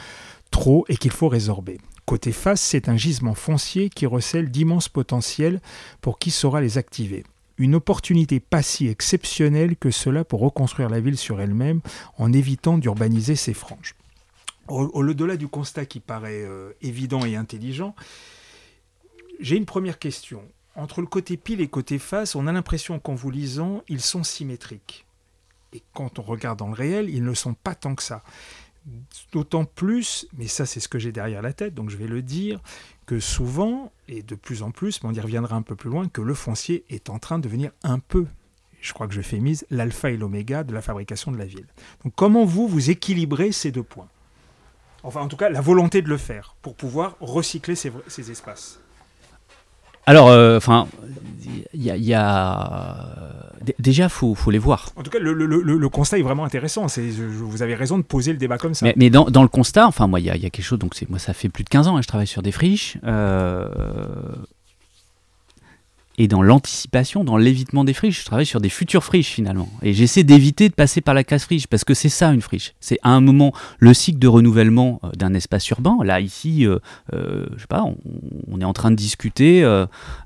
S1: trop et qu'il faut résorber. Côté face, c'est un gisement foncier qui recèle d'immenses potentiels pour qui saura les activer. Une opportunité pas si exceptionnelle que cela pour reconstruire la ville sur elle-même en évitant d'urbaniser ses franges. Au-delà du constat qui paraît euh, évident et intelligent, j'ai une première question entre le côté pile et côté face, on a l'impression qu'en vous lisant, ils sont symétriques. Et quand on regarde dans le réel, ils ne sont pas tant que ça. D'autant plus, mais ça c'est ce que j'ai derrière la tête, donc je vais le dire, que souvent, et de plus en plus, mais on y reviendra un peu plus loin, que le foncier est en train de devenir un peu, je crois que je fais mise, l'alpha et l'oméga de la fabrication de la ville. Donc comment vous, vous équilibrez ces deux points? Enfin en tout cas, la volonté de le faire pour pouvoir recycler ces espaces.
S2: Alors, euh, enfin, il y a, déjà, faut, faut les voir.
S1: En tout cas, le, constat est vraiment intéressant. C'est, vous avez raison de poser le débat comme ça.
S2: Mais, dans, le constat, enfin, moi, il y, a, quelque chose. Donc, c'est moi, ça fait plus de 15 ans. que hein, je travaille sur des friches. Euh, et dans l'anticipation, dans l'évitement des friches. Je travaille sur des futures friches finalement. Et j'essaie d'éviter de passer par la case friche parce que c'est ça une friche. C'est à un moment le cycle de renouvellement euh, d'un espace urbain. Là, ici, euh, euh, je sais pas, on, est en train de discuter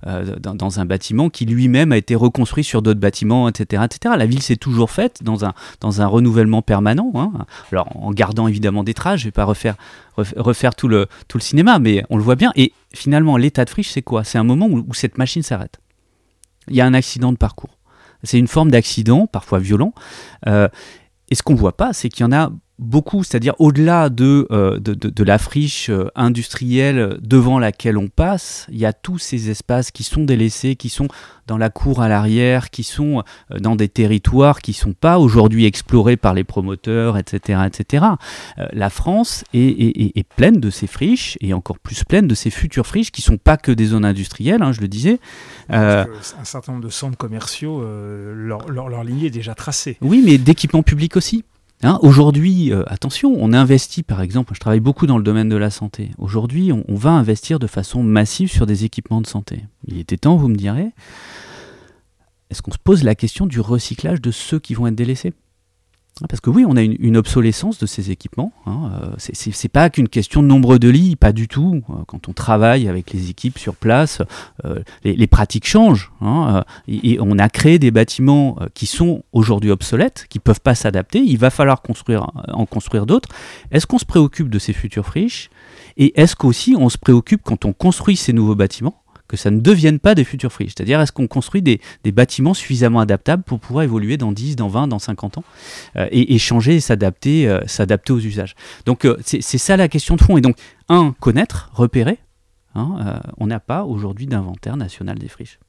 S2: dans, un bâtiment qui lui-même a été reconstruit sur d'autres bâtiments, etc., etc. La ville s'est toujours faite dans un, dans un renouvellement permanent. Hein. Alors, en gardant évidemment des traces, je vais pas refaire, refaire tout, le, tout le cinéma, mais on le voit bien. Et finalement, l'état de friche, c'est quoi? C'est un moment où cette machine s'arrête il y a un accident de parcours. C'est une forme d'accident, parfois violent. Euh, et ce qu'on ne voit pas, c'est qu'il y en a beaucoup, c'est-à-dire au-delà de, euh, de, la friche euh, industrielle devant laquelle on passe, il y a tous ces espaces qui sont délaissés, qui sont dans la cour à l'arrière, qui sont euh, dans des territoires qui ne sont pas aujourd'hui explorés par les promoteurs, etc. etc. la France est, pleine de ces friches, et encore plus pleine de ces futures friches qui ne sont pas que des zones industrielles, hein, je le disais.
S1: un certain nombre de centres commerciaux, leur, leur, leur lignée est déjà tracée.
S2: Oui, mais d'équipements publics aussi. Hein, aujourd'hui, euh, attention, on investit par exemple, je travaille beaucoup dans le domaine de la santé. Aujourd'hui, on, va investir de façon massive sur des équipements de santé. Il était temps, vous me direz, est-ce qu'on se pose la question du recyclage de ceux qui vont être délaissés? Parce que oui, on a une, obsolescence de ces équipements. Hein. Euh, c'est pas qu'une question de nombre de lits, pas du tout. Euh, quand on travaille avec les équipes sur place, euh, les, pratiques changent. Hein, et, on a créé des bâtiments qui sont aujourd'hui obsolètes, qui peuvent pas s'adapter. Il va falloir construire, en construire d'autres. Est-ce qu'on se préoccupe de ces futures friches? Et est-ce qu'aussi on se préoccupe quand on construit ces nouveaux bâtiments que ça ne devienne pas des futurs friches. C'est-à-dire, est-ce qu'on construit des, bâtiments suffisamment adaptables pour pouvoir évoluer dans 10, dans 20, dans 50 ans euh, et, changer et s'adapter, euh, s'adapter aux usages? Donc, euh, c'est ça la question de fond. Et donc, un, connaître, repérer. Hein, on n'a pas aujourd'hui d'inventaire national des friches.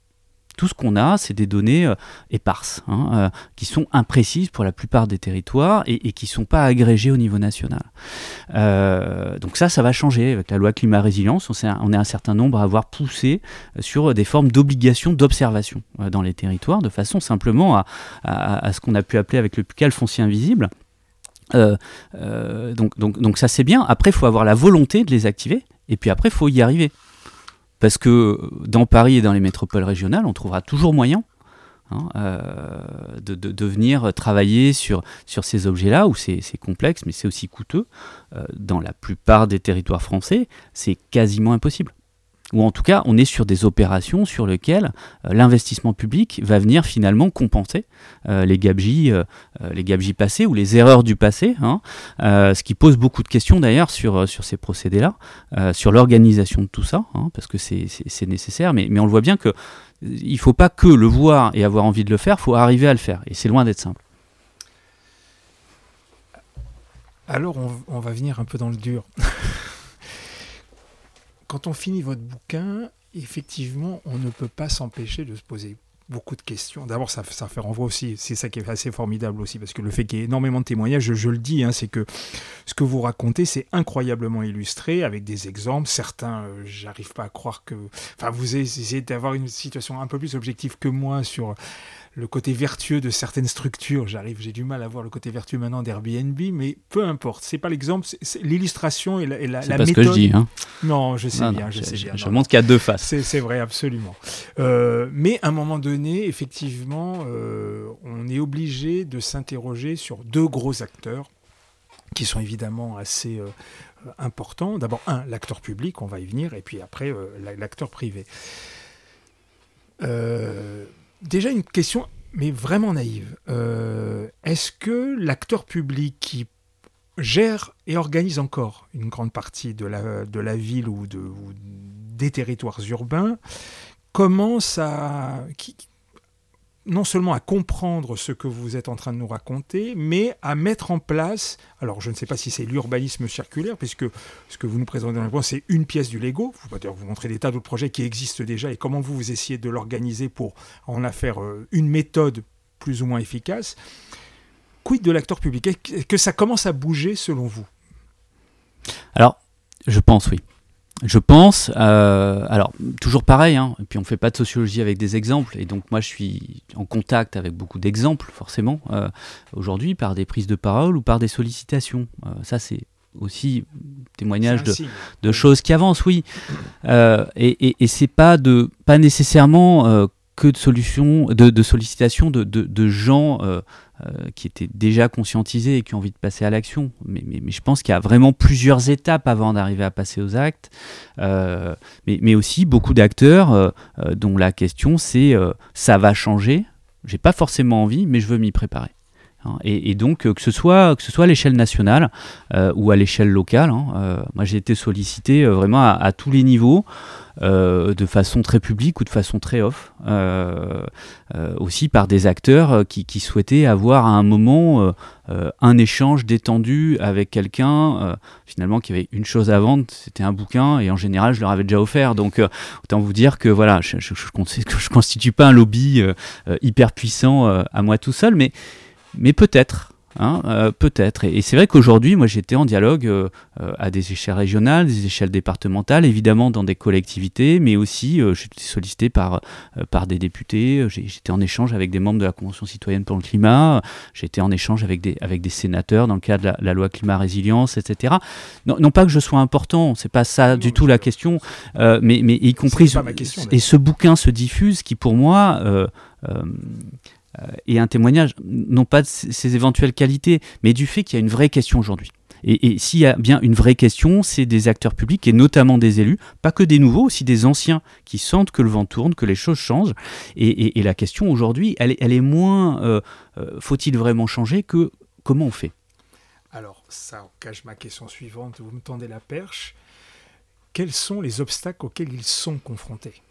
S2: Tout ce qu'on a, c'est des données euh, éparses, hein, euh, qui sont imprécises pour la plupart des territoires et, qui ne sont pas agrégées au niveau national. Euh, donc ça, ça va changer. Avec la loi climat-résilience, on, est un certain nombre à avoir poussé sur des formes d'obligation d'observation dans les territoires, de façon simplement à, ce qu'on a pu appeler avec le PUCAL foncier invisible. donc, donc, donc ça c'est bien. Après, il faut avoir la volonté de les activer. Et puis après, il faut y arriver. Parce que dans Paris et dans les métropoles régionales, on trouvera toujours moyen hein, euh, de, venir travailler sur, ces objets-là, où c'est complexe, mais c'est aussi coûteux. Euh, dans la plupart des territoires français, c'est quasiment impossible ou en tout cas on est sur des opérations sur lesquelles euh, l'investissement public va venir finalement compenser euh, les gabegies euh, les passées ou les erreurs du passé, hein. ce qui pose beaucoup de questions d'ailleurs sur, sur ces procédés-là, sur l'organisation de tout ça, hein, parce que c'est nécessaire, mais, mais on le voit bien que il ne faut pas que le voir et avoir envie de le faire, il faut arriver à le faire, et c'est loin d'être simple.
S1: Alors on va venir un peu dans le dur. [laughs] quand on finit votre bouquin, effectivement, on ne peut pas s'empêcher de se poser beaucoup de questions. D'abord, ça, fait renvoi aussi, c'est ça qui est assez formidable aussi, parce que le fait qu'il y ait énormément de témoignages, je, le dis, hein, c'est que ce que vous racontez, c'est incroyablement illustré, avec des exemples. Certains, euh, j'arrive pas à croire que... Enfin, vous essayez d'avoir une situation un peu plus objective que moi sur le côté vertueux de certaines structures. J'arrive, j'ai du mal à voir le côté vertueux maintenant d'Airbnb, mais peu importe. C'est pas l'exemple, c'est l'illustration et la, et la,
S2: la pas ce que je dis. Hein.
S1: Non, je sais bien, je, sais bien.
S2: Je montre qu'il y a deux faces.
S1: C'est vrai, absolument. Euh, mais à un moment donné, effectivement, euh, on est obligé de s'interroger sur deux gros acteurs qui sont évidemment assez euh, importants. D'abord, un, l'acteur public, on va y venir, et puis après, l'acteur privé. Euh, déjà une question, mais vraiment naïve. Euh, est-ce que l'acteur public qui gère et organise encore une grande partie de la, ville ou, de, des territoires urbains commence à... non seulement à comprendre ce que vous êtes en train de nous raconter, mais à mettre en place, alors je ne sais pas si c'est l'urbanisme circulaire, puisque ce que vous nous présentez dans le c'est une pièce du Lego. Vous pouvez vous montrer des tas d'autres projets qui existent déjà et comment vous, vous essayez de l'organiser pour en faire euh, une méthode plus ou moins efficace. Quid de l'acteur public? Est-ce que ça commence à bouger selon vous?
S2: Alors, je pense oui. Je pense, euh, alors toujours pareil, hein, et puis on ne fait pas de sociologie avec des exemples, et donc moi je suis en contact avec beaucoup d'exemples forcément euh, aujourd'hui par des prises de parole ou par des sollicitations. Euh, ça c'est aussi témoignage de, de, choses qui avancent, oui. et, et, et c'est pas de pas nécessairement que de solutions, de, sollicitations de, gens euh, qui étaient déjà conscientisés et qui ont envie de passer à l'action. Mais, je pense qu'il y a vraiment plusieurs étapes avant d'arriver à passer aux actes. Euh, mais, aussi beaucoup d'acteurs euh, dont la question c'est ça va changer. J'ai pas forcément envie, mais je veux m'y préparer. Hein. Et, donc que ce soit à l'échelle nationale ou à l'échelle locale, hein, moi j'ai été sollicité vraiment à, tous les niveaux. Euh, de façon très publique ou de façon très off, euh, euh, aussi par des acteurs qui, souhaitaient avoir à un moment un échange détendu avec quelqu'un, finalement qui avait une chose à vendre, c'était un bouquin, et en général je leur avais déjà offert. Donc autant vous dire que voilà, je ne constitue pas un lobby hyper puissant à moi tout seul, mais, mais peut-être. Hein, euh, peut-être. Et, c'est vrai qu'aujourd'hui, moi, j'étais en dialogue euh, euh, à des échelles régionales, des échelles départementales, évidemment dans des collectivités, mais aussi j'étais sollicité par, par des députés. J'étais en échange avec des membres de la Convention citoyenne pour le climat. J'étais en échange avec des, avec des sénateurs dans le cadre de la, loi climat résilience, etc. Non, non, pas que je sois important, c'est pas ça du tout la question, mais, mais y compris. et ce bouquin se diffuse, qui pour moi euh, et un témoignage, non pas de ses éventuelles qualités, mais du fait qu'il y a une vraie question aujourd'hui. Et, s'il y a bien une vraie question, c'est des acteurs publics et notamment des élus, pas que des nouveaux, aussi des anciens qui sentent que le vent tourne, que les choses changent. Et, la question aujourd'hui, elle, est moins euh, euh, faut-il vraiment changer que comment on fait?
S1: Alors, ça cache ma question suivante, vous me tendez la perche. Quels sont les obstacles auxquels ils sont confrontés?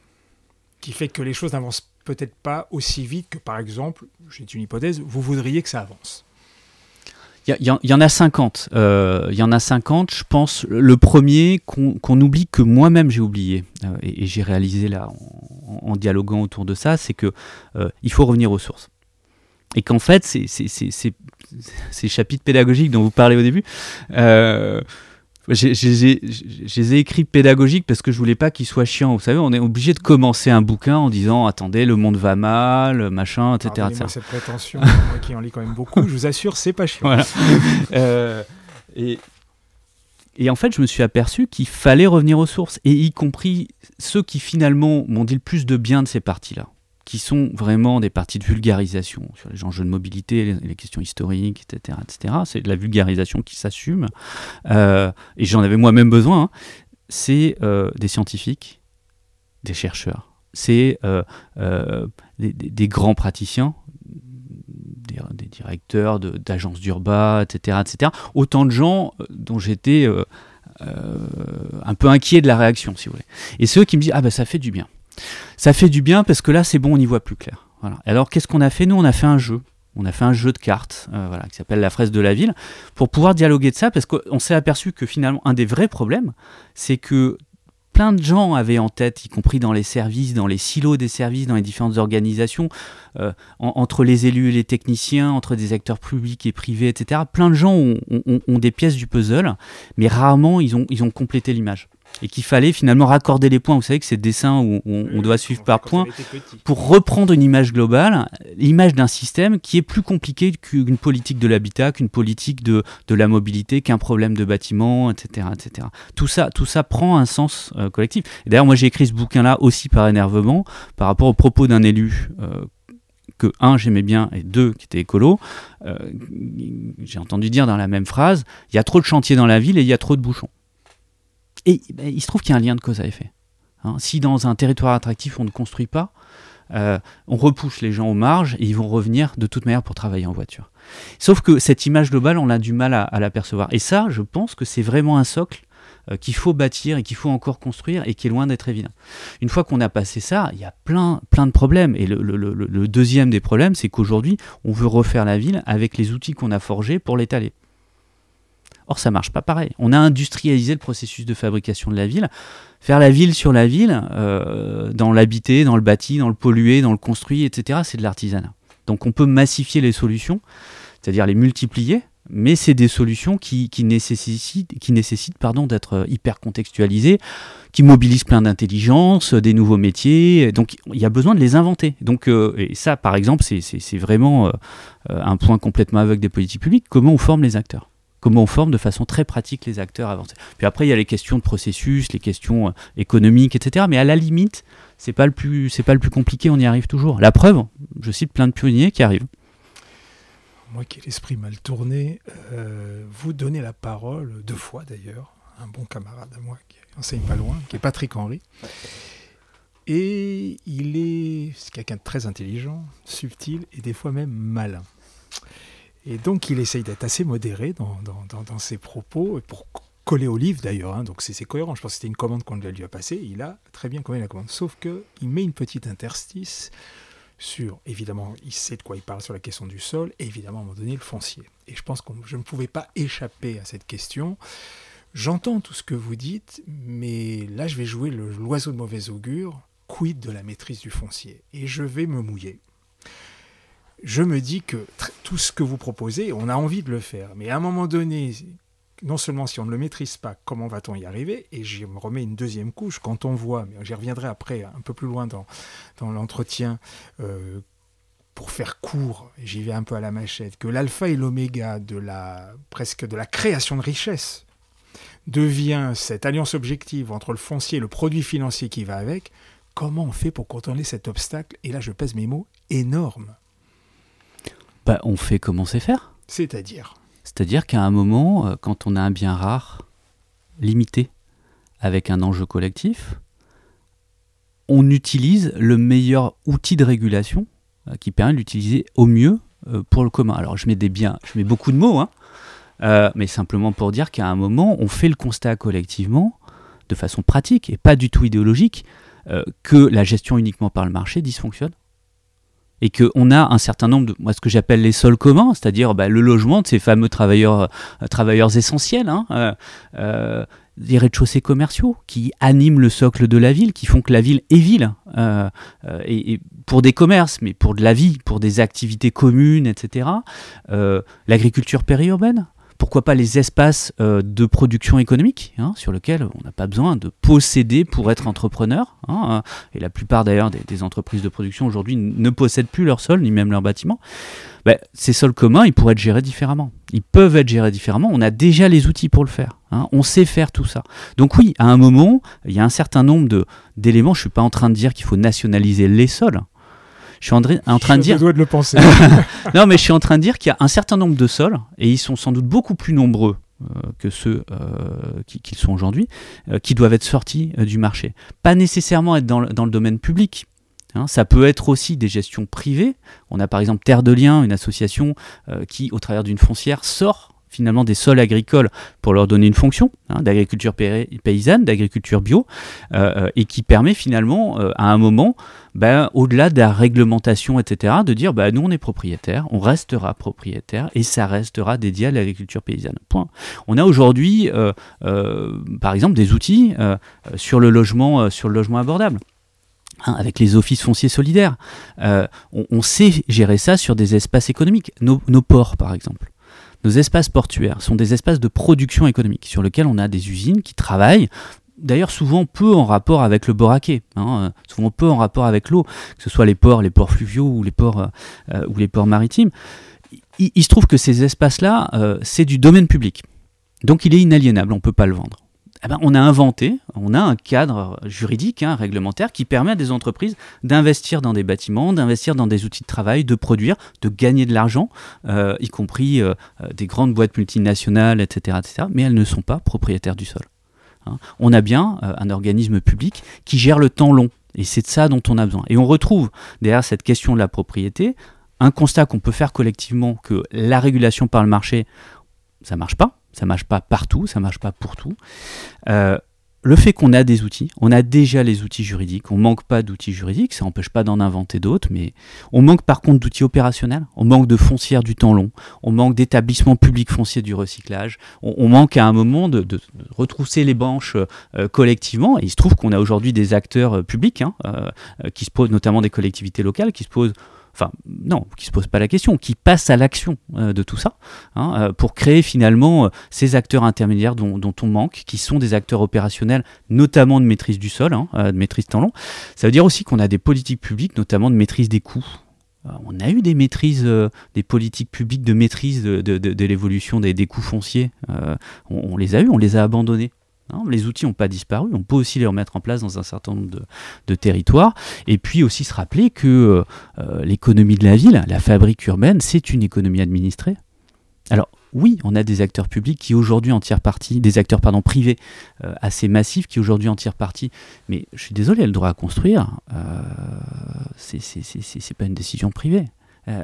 S1: Qui fait que les choses n'avancent peut-être pas aussi vite que, par exemple, j'ai une hypothèse, vous voudriez que ça avance
S2: il y, en a 50. Euh, il y en a 50. Je pense le premier qu'on oublie, que moi-même j'ai oublié, euh, et, j'ai réalisé là en, dialoguant autour de ça, c'est que euh, il faut revenir aux sources. Et qu'en fait, ces chapitres pédagogiques dont vous parlez au début, je les ai écrits pédagogiques parce que je voulais pas qu'ils soient chiants. Vous savez, on est obligé de commencer un bouquin en disant attendez, le monde va mal, machin, etc.
S1: cette prétention, moi qui en lis quand même beaucoup, je vous assure, c'est pas chiant. [laughs]
S2: Euh, et, et en fait, je me suis aperçu qu'il fallait revenir aux sources, et y compris ceux qui finalement m'ont dit le plus de bien de ces parties-là qui sont vraiment des parties de vulgarisation sur les enjeux de mobilité, les, questions historiques, etc. etc. C'est de la vulgarisation qui s'assume. Euh, et j'en avais moi-même besoin. Hein. C'est euh, des scientifiques, des chercheurs, c'est euh, des, grands praticiens, des, directeurs d'agences d'urba, etc., etc. Autant de gens dont j'étais un peu inquiet de la réaction, si vous voulez. Et ceux qui me disent Ah ben ça fait du bien. Ça fait du bien parce que là, c'est bon, on y voit plus clair. Alors, qu'est-ce qu'on a fait? Nous, on a fait un jeu. On a fait un jeu de cartes euh, voilà, qui s'appelle la fraise de la ville pour pouvoir dialoguer de ça parce qu'on s'est aperçu que finalement, un des vrais problèmes, c'est que plein de gens avaient en tête, y compris dans les services, dans les silos des services, dans les différentes organisations, euh, entre les élus et les techniciens, entre des acteurs publics et privés, etc. Plein de gens ont, des pièces du puzzle, mais rarement ils ont complété l'image et qu'il fallait finalement raccorder les points. Vous savez que ces dessins où on, doit suivre par points pour reprendre une image globale, l'image d'un système qui est plus compliqué qu'une politique de l'habitat, qu'une politique de, de, la mobilité, qu'un problème de bâtiment, etc., etc. Tout ça, tout ça prend un sens euh, collectif. D'ailleurs, moi j'ai écrit ce bouquin-là aussi par énervement, par rapport aux propos d'un élu. Euh, que un j'aimais bien et deux qui était écolo, euh, j'ai entendu dire dans la même phrase, il y a trop de chantiers dans la ville et il y a trop de bouchons. Et ben, il se trouve qu'il y a un lien de cause à effet. Hein. si dans un territoire attractif on ne construit pas, euh, on repousse les gens aux marges et ils vont revenir de toute manière pour travailler en voiture. Sauf que cette image globale, on a du mal à, l'apercevoir. Et ça, je pense que c'est vraiment un socle euh, qu'il faut bâtir et qu'il faut encore construire et qui est loin d'être évident. Une fois qu'on a passé ça, il y a plein, plein de problèmes. Et le, deuxième des problèmes, c'est qu'aujourd'hui, on veut refaire la ville avec les outils qu'on a forgés pour l'étaler. Or, ça marche pas pareil. On a industrialisé le processus de fabrication de la ville. Faire la ville sur la ville, euh, dans l'habité, dans le bâti, dans le pollué, dans le construit, etc., c'est de l'artisanat. Donc on peut massifier les solutions, c'est-à-dire les multiplier, mais c'est des solutions qui, nécessitent, qui nécessitent pardon, d'être euh, hyper contextualisées, qui mobilisent plein d'intelligence, des nouveaux métiers. Donc il y a besoin de les inventer. Donc, euh, et ça, par exemple, c'est vraiment un point complètement aveugle des politiques publiques. Comment on forme les acteurs? Comment on forme de façon très pratique les acteurs avancés Puis après, il y a les questions de processus, les questions économiques, etc. Mais à la limite, c'est pas le plus, c'est pas le plus compliqué. On y arrive toujours. La preuve, je cite plein de pionniers qui arrivent
S1: moi qui ai l'esprit mal tourné, euh, vous donnez la parole, deux fois d'ailleurs, un bon camarade à moi qui enseigne pas loin, qui est Patrick Henry. Et il est quelqu'un de très intelligent, subtil et des fois même malin. Et donc il essaye d'être assez modéré dans, ses propos, pour coller au livre d'ailleurs, hein. donc c'est cohérent. Je pense que c'était une commande qu'on lui a passée, il a très bien commis la commande. Sauf qu'il met une petite interstice sur, évidemment, il sait de quoi il parle sur la question du sol, et évidemment, à un moment donné, le foncier. Et je pense que je ne pouvais pas échapper à cette question. J'entends tout ce que vous dites, mais là, je vais jouer l'oiseau de mauvais augure, quid de la maîtrise du foncier? Et je vais me mouiller. Je me dis que tout ce que vous proposez, on a envie de le faire, mais à un moment donné, non seulement si on ne le maîtrise pas, comment va-t-on y arriver? Et j'y me remets une deuxième couche quand on voit, mais j'y reviendrai après un peu plus loin dans, l'entretien, euh, pour faire court, j'y vais un peu à la machette, que l'alpha et l'oméga de la presque de la création de richesse devient cette alliance objective entre le foncier et le produit financier qui va avec, comment on fait pour contourner cet obstacle? Et là, je pèse mes mots, énorme.
S2: Bah, on fait comment c'est faire?
S1: C'est-à-dire?
S2: C'est-à-dire qu'à un moment, euh, quand on a un bien rare, limité, avec un enjeu collectif, on utilise le meilleur outil de régulation euh, qui permet de l'utiliser au mieux euh, pour le commun. Alors je mets des biens, je mets beaucoup de mots, hein, mais simplement pour dire qu'à un moment, on fait le constat collectivement, de façon pratique et pas du tout idéologique, que la gestion uniquement par le marché dysfonctionne et qu'on a un certain nombre de moi ce que j'appelle les sols communs, c'est-à-dire bah, le logement de ces fameux travailleurs euh, travailleurs essentiels, hein, euh, euh, des rez-de-chaussée commerciaux qui animent le socle de la ville, qui font que la ville est ville, et, pour des commerces, mais pour de la vie, pour des activités communes, etc. L'agriculture périurbaine, pourquoi pas les espaces euh, de production économique, hein, sur lesquels on n'a pas besoin de posséder pour être entrepreneur. Hein, et la plupart d'ailleurs des, entreprises de production aujourd'hui ne possèdent plus leur sol, ni même leur bâtiment. Ben, ces sols communs, ils pourraient être gérés différemment. Ils peuvent être gérés différemment. On a déjà les outils pour le faire. Hein. on sait faire tout ça. Donc oui, à un moment, il y a un certain nombre d'éléments. Je ne suis pas en train de dire qu'il faut nationaliser les sols. Je suis en, train de dire.
S1: de le penser. [laughs]
S2: non, mais je suis en train de dire qu'il y a un certain nombre de sols, et ils sont sans doute beaucoup plus nombreux euh, que ceux euh, qu'ils sont aujourd'hui, euh, qui doivent être sortis du marché. Pas nécessairement être dans, le domaine public. Hein. ça peut être aussi des gestions privées. On a par exemple Terre de Liens, une association qui, au travers d'une foncière, sort finalement des sols agricoles pour leur donner une fonction hein, d'agriculture paysanne, d'agriculture bio, euh, euh, et qui permet finalement euh, à un moment, ben, au-delà de la réglementation, etc., de dire bah, nous on est propriétaire, on restera propriétaire et ça restera dédié à l'agriculture paysanne. Point. On a aujourd'hui, par exemple, des outils sur le logement, sur le logement abordable. Hein, avec les offices fonciers solidaires. On, sait gérer ça sur des espaces économiques. nos ports, par exemple. Nos espaces portuaires sont des espaces de production économique sur lesquels on a des usines qui travaillent d'ailleurs souvent peu en rapport avec le boraquet, hein, euh, souvent peu en rapport avec l'eau, que ce soit les ports, les ports fluviaux ou les ports, euh, euh, ou les ports maritimes. Il, se trouve que ces espaces-là, c'est du domaine public. Donc il est inaliénable, on ne peut pas le vendre. Eh ben, on a inventé, on a un cadre juridique, hein, réglementaire, qui permet à des entreprises d'investir dans des bâtiments, d'investir dans des outils de travail, de produire, de gagner de l'argent, euh, y compris euh, euh, des grandes boîtes multinationales, etc., etc., mais elles ne sont pas propriétaires du sol. Hein. On a bien un organisme public qui gère le temps long, et c'est de ça dont on a besoin. Et on retrouve derrière cette question de la propriété un constat qu'on peut faire collectivement que la régulation par le marché, ça marche pas Ça marche pas partout, ça marche pas pour tout. Euh, le fait qu'on a des outils, on a déjà les outils juridiques, on manque pas d'outils juridiques, ça n'empêche pas d'en inventer d'autres, mais on manque par contre d'outils opérationnels, on manque de foncières du temps long, on manque d'établissements publics fonciers du recyclage, on, manque à un moment de, retrousser les branches euh, collectivement, et il se trouve qu'on a aujourd'hui des acteurs euh, publics, hein, qui se posent, notamment des collectivités locales, qui se posent enfin non, qui se pose pas la question, qui passe à l'action euh, de tout ça, hein, euh, pour créer finalement euh, ces acteurs intermédiaires dont, on manque, qui sont des acteurs opérationnels, notamment de maîtrise du sol, hein, de maîtrise temps long. Ça veut dire aussi qu'on a des politiques publiques, notamment de maîtrise des coûts. On a eu des maîtrises, des politiques publiques de maîtrise de, l'évolution des, coûts fonciers. on, les a eu, on les a abandonnés les outils n'ont pas disparu, on peut aussi les remettre en place dans un certain nombre de, territoires. Et puis aussi se rappeler que euh, l'économie de la ville, la fabrique urbaine, c'est une économie administrée. Alors oui, on a des acteurs publics qui aujourd'hui en tirent des acteurs privés euh, assez massifs qui aujourd'hui en tirent parti. Mais je suis désolé, le droit à construire, euh, c'est pas une décision privée. Euh,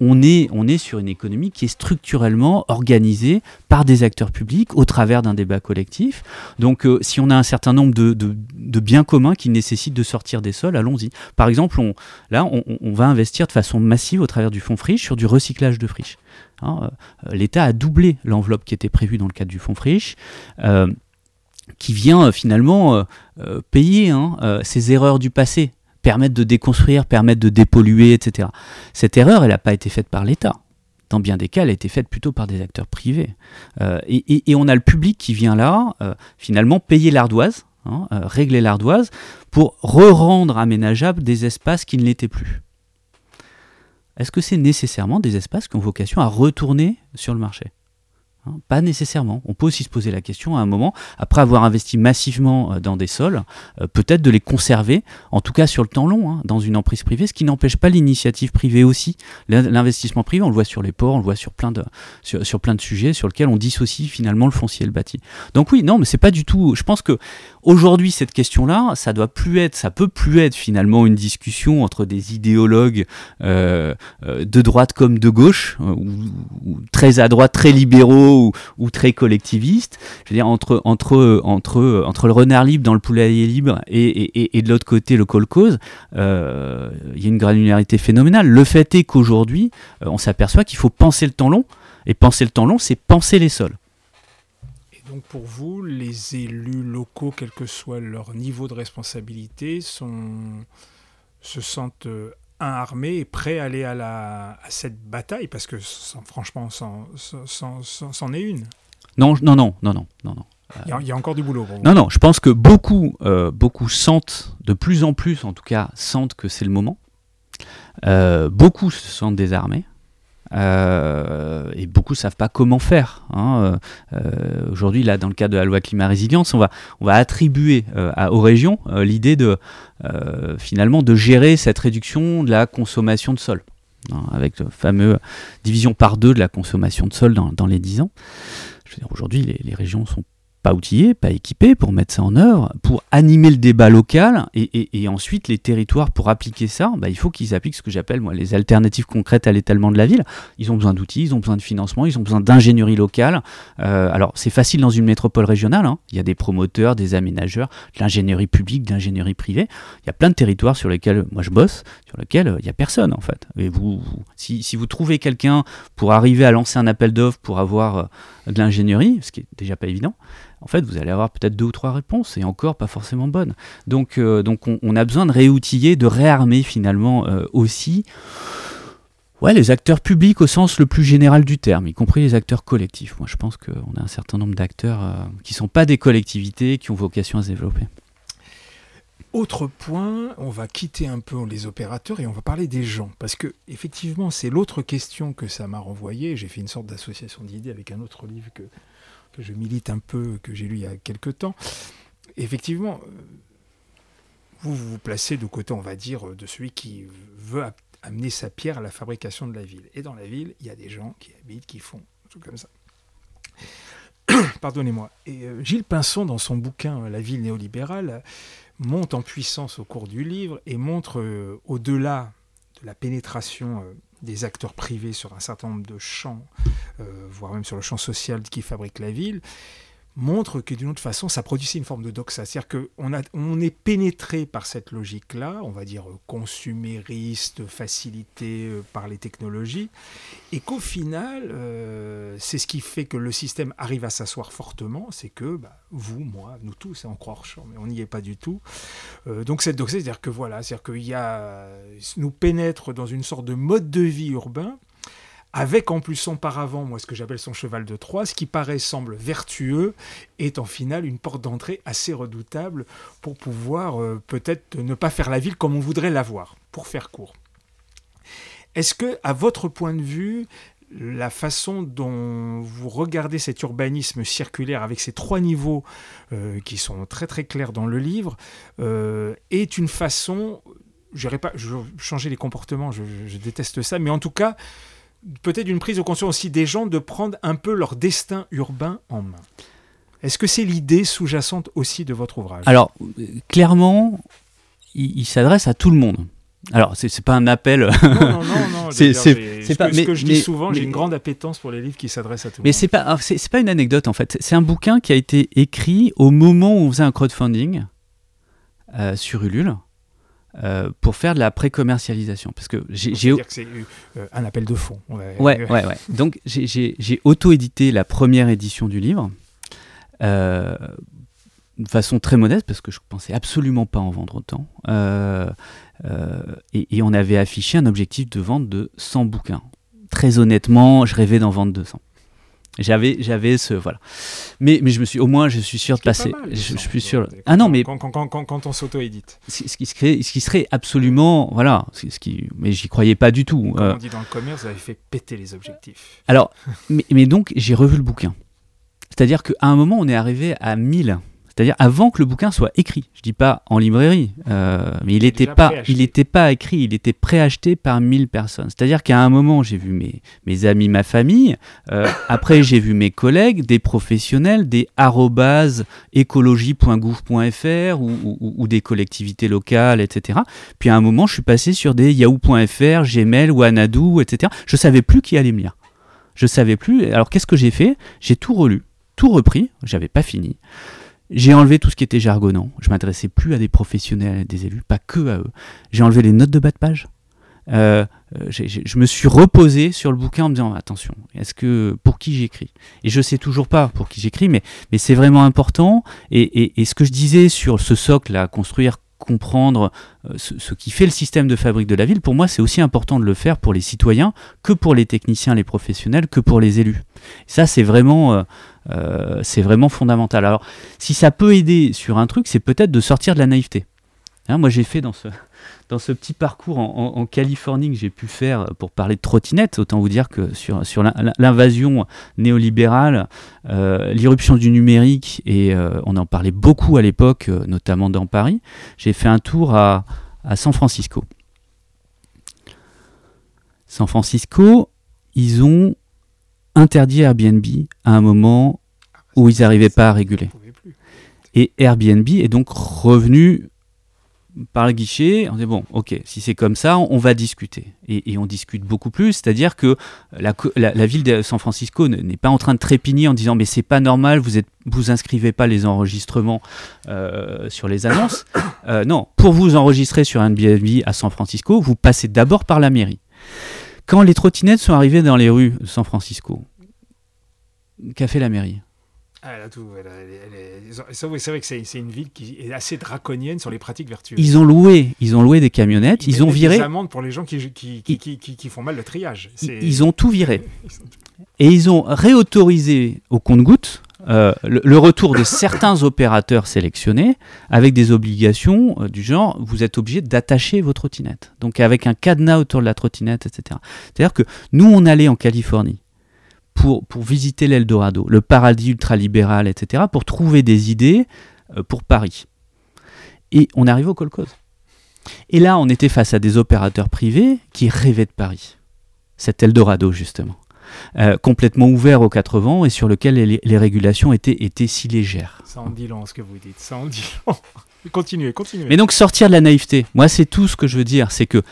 S2: on, est, on est sur une économie qui est structurellement organisée par des acteurs publics au travers d'un débat collectif. Donc euh, si on a un certain nombre de, biens communs qui nécessitent de sortir des sols, allons-y. Par exemple, on, là, on, va investir de façon massive au travers du fonds friche sur du recyclage de friche. Hein, euh, L'État a doublé l'enveloppe qui était prévue dans le cadre du fonds friche. qui vient finalement payer hein, ces erreurs du passé permettre de déconstruire, permettre de dépolluer, etc. Cette erreur, elle n'a pas été faite par l'État. Dans bien des cas, elle a été faite plutôt par des acteurs privés. Euh, et, on a le public qui vient là, euh, finalement, payer l'ardoise, hein, euh, régler l'ardoise, pour re-rendre aménageables des espaces qui ne l'étaient plus. Est-ce que c'est nécessairement des espaces qui ont vocation à retourner sur le marché? Hein, pas nécessairement. On peut aussi se poser la question à un moment, après avoir investi massivement euh, dans des sols, euh, peut-être de les conserver, en tout cas sur le temps long, hein, dans une emprise privée, ce qui n'empêche pas l'initiative privée aussi. L'investissement privé, on le voit sur les ports, on le voit sur plein de, sur, plein de sujets sur lesquels on dissocie finalement le foncier et le bâti. Donc oui, non, mais c'est pas du tout. Je pense que aujourd'hui cette question-là, ça doit plus être, ça peut plus être finalement une discussion entre des idéologues euh, de droite comme de gauche, ou très à droite, très libéraux ou, très collectiviste. Je veux dire, entre, entre, entre, entre le renard libre dans le poulailler libre et, et, de l'autre côté le colcose, euh, il y a une granularité phénoménale. Le fait est qu'aujourd'hui, euh, on s'aperçoit qu'il faut penser le temps long. Et penser le temps long, c'est penser les sols.
S1: Et donc pour vous, les élus locaux, quel que soit leur niveau de responsabilité, se sentent euh, un armé est prêt à aller à, la, à cette bataille Parce que franchement, c'en est une.
S2: Non, non, non, non, non, non. non.
S1: Il y, a, encore du boulot. Pour vous.
S2: Non, non, je pense que beaucoup, euh, beaucoup sentent, de plus en plus en tout cas, sentent que c'est le moment. Euh, beaucoup se sentent désarmés. Euh, et beaucoup ne savent pas comment faire. Hein. Euh, aujourd'hui, là, dans le cadre de la loi climat résilience, on va, on va attribuer euh, aux régions l'idée de finalement de gérer cette réduction de la consommation de sol, hein, avec le fameux division par deux de la consommation de sol dans, les 10 ans. Aujourd'hui, les régions sont pas outillés, pas équipés pour mettre ça en œuvre, pour animer le débat local et, ensuite les territoires pour appliquer ça, bah, il faut qu'ils appliquent ce que j'appelle moi les alternatives concrètes à l'étalement de la ville. Ils ont besoin d'outils, ils ont besoin de financement, ils ont besoin d'ingénierie locale. Euh, alors c'est facile dans une métropole régionale, hein. il y a des promoteurs, des aménageurs, de l'ingénierie publique, de l'ingénierie privée. Il y a plein de territoires sur lesquels moi je bosse, sur lesquels il n'y a personne en fait. Et vous, si, si, vous trouvez quelqu'un pour arriver à lancer un appel d'offres pour avoir euh, de l'ingénierie, ce qui est déjà pas évident, en fait, vous allez avoir peut-être deux ou trois réponses, et encore pas forcément bonnes. Donc, euh, on, a besoin de réoutiller, de réarmer finalement euh, aussi ouais, les acteurs publics au sens le plus général du terme, y compris les acteurs collectifs. Moi, je pense qu'on a un certain nombre d'acteurs euh, qui ne sont pas des collectivités, qui ont vocation à se développer.
S1: Autre point, on va quitter un peu les opérateurs et on va parler des gens. Parce que, effectivement, c'est l'autre question que ça m'a renvoyé. J'ai fait une sorte d'association d'idées avec un autre livre que, que je milite un peu, que j'ai lu il y a quelque temps. Effectivement, euh, vous vous placez de côté, on va dire, de celui qui veut amener sa pierre à la fabrication de la ville. Et dans la ville, il y a des gens qui habitent, qui font tout comme ça. [coughs] Pardonnez-moi. Euh, Gilles Pinson, dans son bouquin La ville néolibérale, monte en puissance au cours du livre et montre, euh, au-delà de la pénétration des acteurs privés sur un certain nombre de champs, voire même sur le champ social qui fabrique la ville, montre que d'une autre façon, ça produisait une forme de doxa. C'est-à-dire qu'on on est pénétré par cette logique-là, on va dire euh, consumériste, facilité euh, par les technologies, et qu'au final, euh, c'est ce qui fait que le système arrive à s'asseoir fortement, c'est que bah, vous, moi, nous tous, c'est encore chaud, mais on n'y est pas du tout. donc cette doxa, c'est-à-dire que voilà, c'est-à-dire qu'il y a, nous pénètre dans une sorte de mode de vie urbain avec en plus son paravent, moi ce que j'appelle son cheval de Troie, ce qui paraît semble vertueux, est en final une porte d'entrée assez redoutable pour pouvoir euh, peut-être ne pas faire la ville comme on voudrait la voir, pour faire court. Est-ce que, à votre point de vue, la façon dont vous regardez cet urbanisme circulaire avec ces trois niveaux euh, qui sont très très clairs dans le livre euh, est une façon, je pas, je changer les comportements, je, déteste ça, mais en tout cas peut-être une prise de conscience aussi des gens de prendre un peu leur destin urbain en main. Est-ce que c'est l'idée sous-jacente aussi de votre ouvrage?
S2: Alors, clairement, il, s'adresse à tout le monde. Alors, c'est, n'est pas un appel.
S1: Non, non, non. [laughs] c'est, pas. Ce que je dis souvent, j'ai une grande appétence pour les livres qui s'adressent à tout le monde.
S2: Mais c'est pas, c'est, pas une anecdote en fait. C'est un bouquin qui a été écrit au moment où on faisait un crowdfunding euh, sur Ulule. Euh, pour faire de la pré-commercialisation. Parce que j'ai.
S1: c'est euh, un appel de fonds.
S2: Ouais, ouais, ouais. Donc j'ai auto-édité la première édition du livre. Euh, de façon très modeste parce que je pensais absolument pas en vendre autant. Et, et, on avait affiché un objectif de vente de 100 bouquins. Très honnêtement, je rêvais d'en vendre 200. J'avais, j'avais ce voilà. Mais, mais je me suis, au moins, je suis sûr de passer. je, suis sûr.
S1: Ah non, mais quand, quand, quand, quand on s'auto-édite.
S2: Ce qui serait, ce qui serait absolument, voilà. Ce qui, mais j'y croyais pas du tout.
S1: Comme euh. on dit dans le commerce, vous avez fait péter les objectifs.
S2: Alors, mais, mais donc j'ai revu le bouquin. C'est-à-dire qu'à un moment, on est arrivé à 1000 c'est-à-dire avant que le bouquin soit écrit. Je dis pas en librairie, euh, mais il n'était pas, il était pas écrit, il était préacheté par 1000 personnes. C'est-à-dire qu'à un moment, j'ai vu mes, mes amis, ma famille. Euh, après, j'ai vu mes collègues, des professionnels, des écologie.gouv.fr ou, ou, ou, des collectivités locales, etc. Puis à un moment, je suis passé sur des yahoo.fr, Gmail ou Anadou, etc. Je savais plus qui allait me lire. Je savais plus. Alors qu'est-ce que j'ai fait? J'ai tout relu, tout repris. J'avais pas fini. J'ai enlevé tout ce qui était jargonnant. Je m'adressais plus à des professionnels, à des élus, pas que à eux. J'ai enlevé les notes de bas de page. Euh, euh je me suis reposé sur le bouquin en me disant attention, est-ce que pour qui j'écris? Et je sais toujours pas pour qui j'écris, mais, c'est vraiment important. Et, et, et, ce que je disais sur ce socle à construire, comprendre euh, ce, qui fait le système de fabrique de la ville, pour moi c'est aussi important de le faire pour les citoyens que pour les techniciens, les professionnels, que pour les élus. ça c'est vraiment euh, c'est vraiment fondamental. Alors, si ça peut aider sur un truc, c'est peut-être de sortir de la naïveté. Hein, moi, j'ai fait dans ce, [laughs] dans ce petit parcours en, Californie que j'ai pu faire pour parler de trottinette, autant vous dire que sur, sur l'invasion néolibérale, euh, l'irruption du numérique, et euh, on en parlait beaucoup à l'époque, notamment dans Paris, j'ai fait un tour à, à San Francisco. San Francisco, ils ont interdit Airbnb à un moment où ils n'arrivaient pas à réguler. Et Airbnb est donc revenu par le guichet, on dit bon, ok, si c'est comme ça, on va discuter. Et, on discute beaucoup plus, c'est-à-dire que la, ville de San Francisco n'est pas en train de trépigner en disant mais c'est pas normal, vous êtes, vous inscrivez pas les enregistrements euh, sur les annonces. Euh, non, pour vous enregistrer sur Airbnb à San Francisco, vous passez d'abord par la mairie. Quand les trottinettes sont arrivées dans les rues de San Francisco, qu'a fait la mairie?
S1: Ah, c'est vrai que c'est une ville qui est assez draconienne sur les pratiques vertueuses.
S2: Ils ont loué, ils ont loué des camionnettes, ils, ont viré.
S1: Des amendes pour les gens qui, qui, qui, qui font mal le triage.
S2: Ils ont tout viré. [laughs] Et ils ont réautorisé au compte-gouttes euh, le, retour de certains opérateurs sélectionnés avec des obligations euh, du genre vous êtes obligé d'attacher vos trottinettes. Donc avec un cadenas autour de la trottinette, etc. C'est-à-dire que nous, on allait en Californie pour, visiter l'Eldorado, le paradis ultralibéral, etc., pour trouver des idées euh, pour Paris. Et on arrivait au Colcose. Et là, on était face à des opérateurs privés qui rêvaient de Paris. Cet Eldorado, justement. Euh, complètement ouvert aux quatre vents et sur lequel les, régulations étaient, étaient si légères.
S1: Ça en dit long ce que vous dites, ça en dit long. continuez, continuez.
S2: Mais donc sortir de la naïveté, moi c'est tout ce que je veux dire, c'est que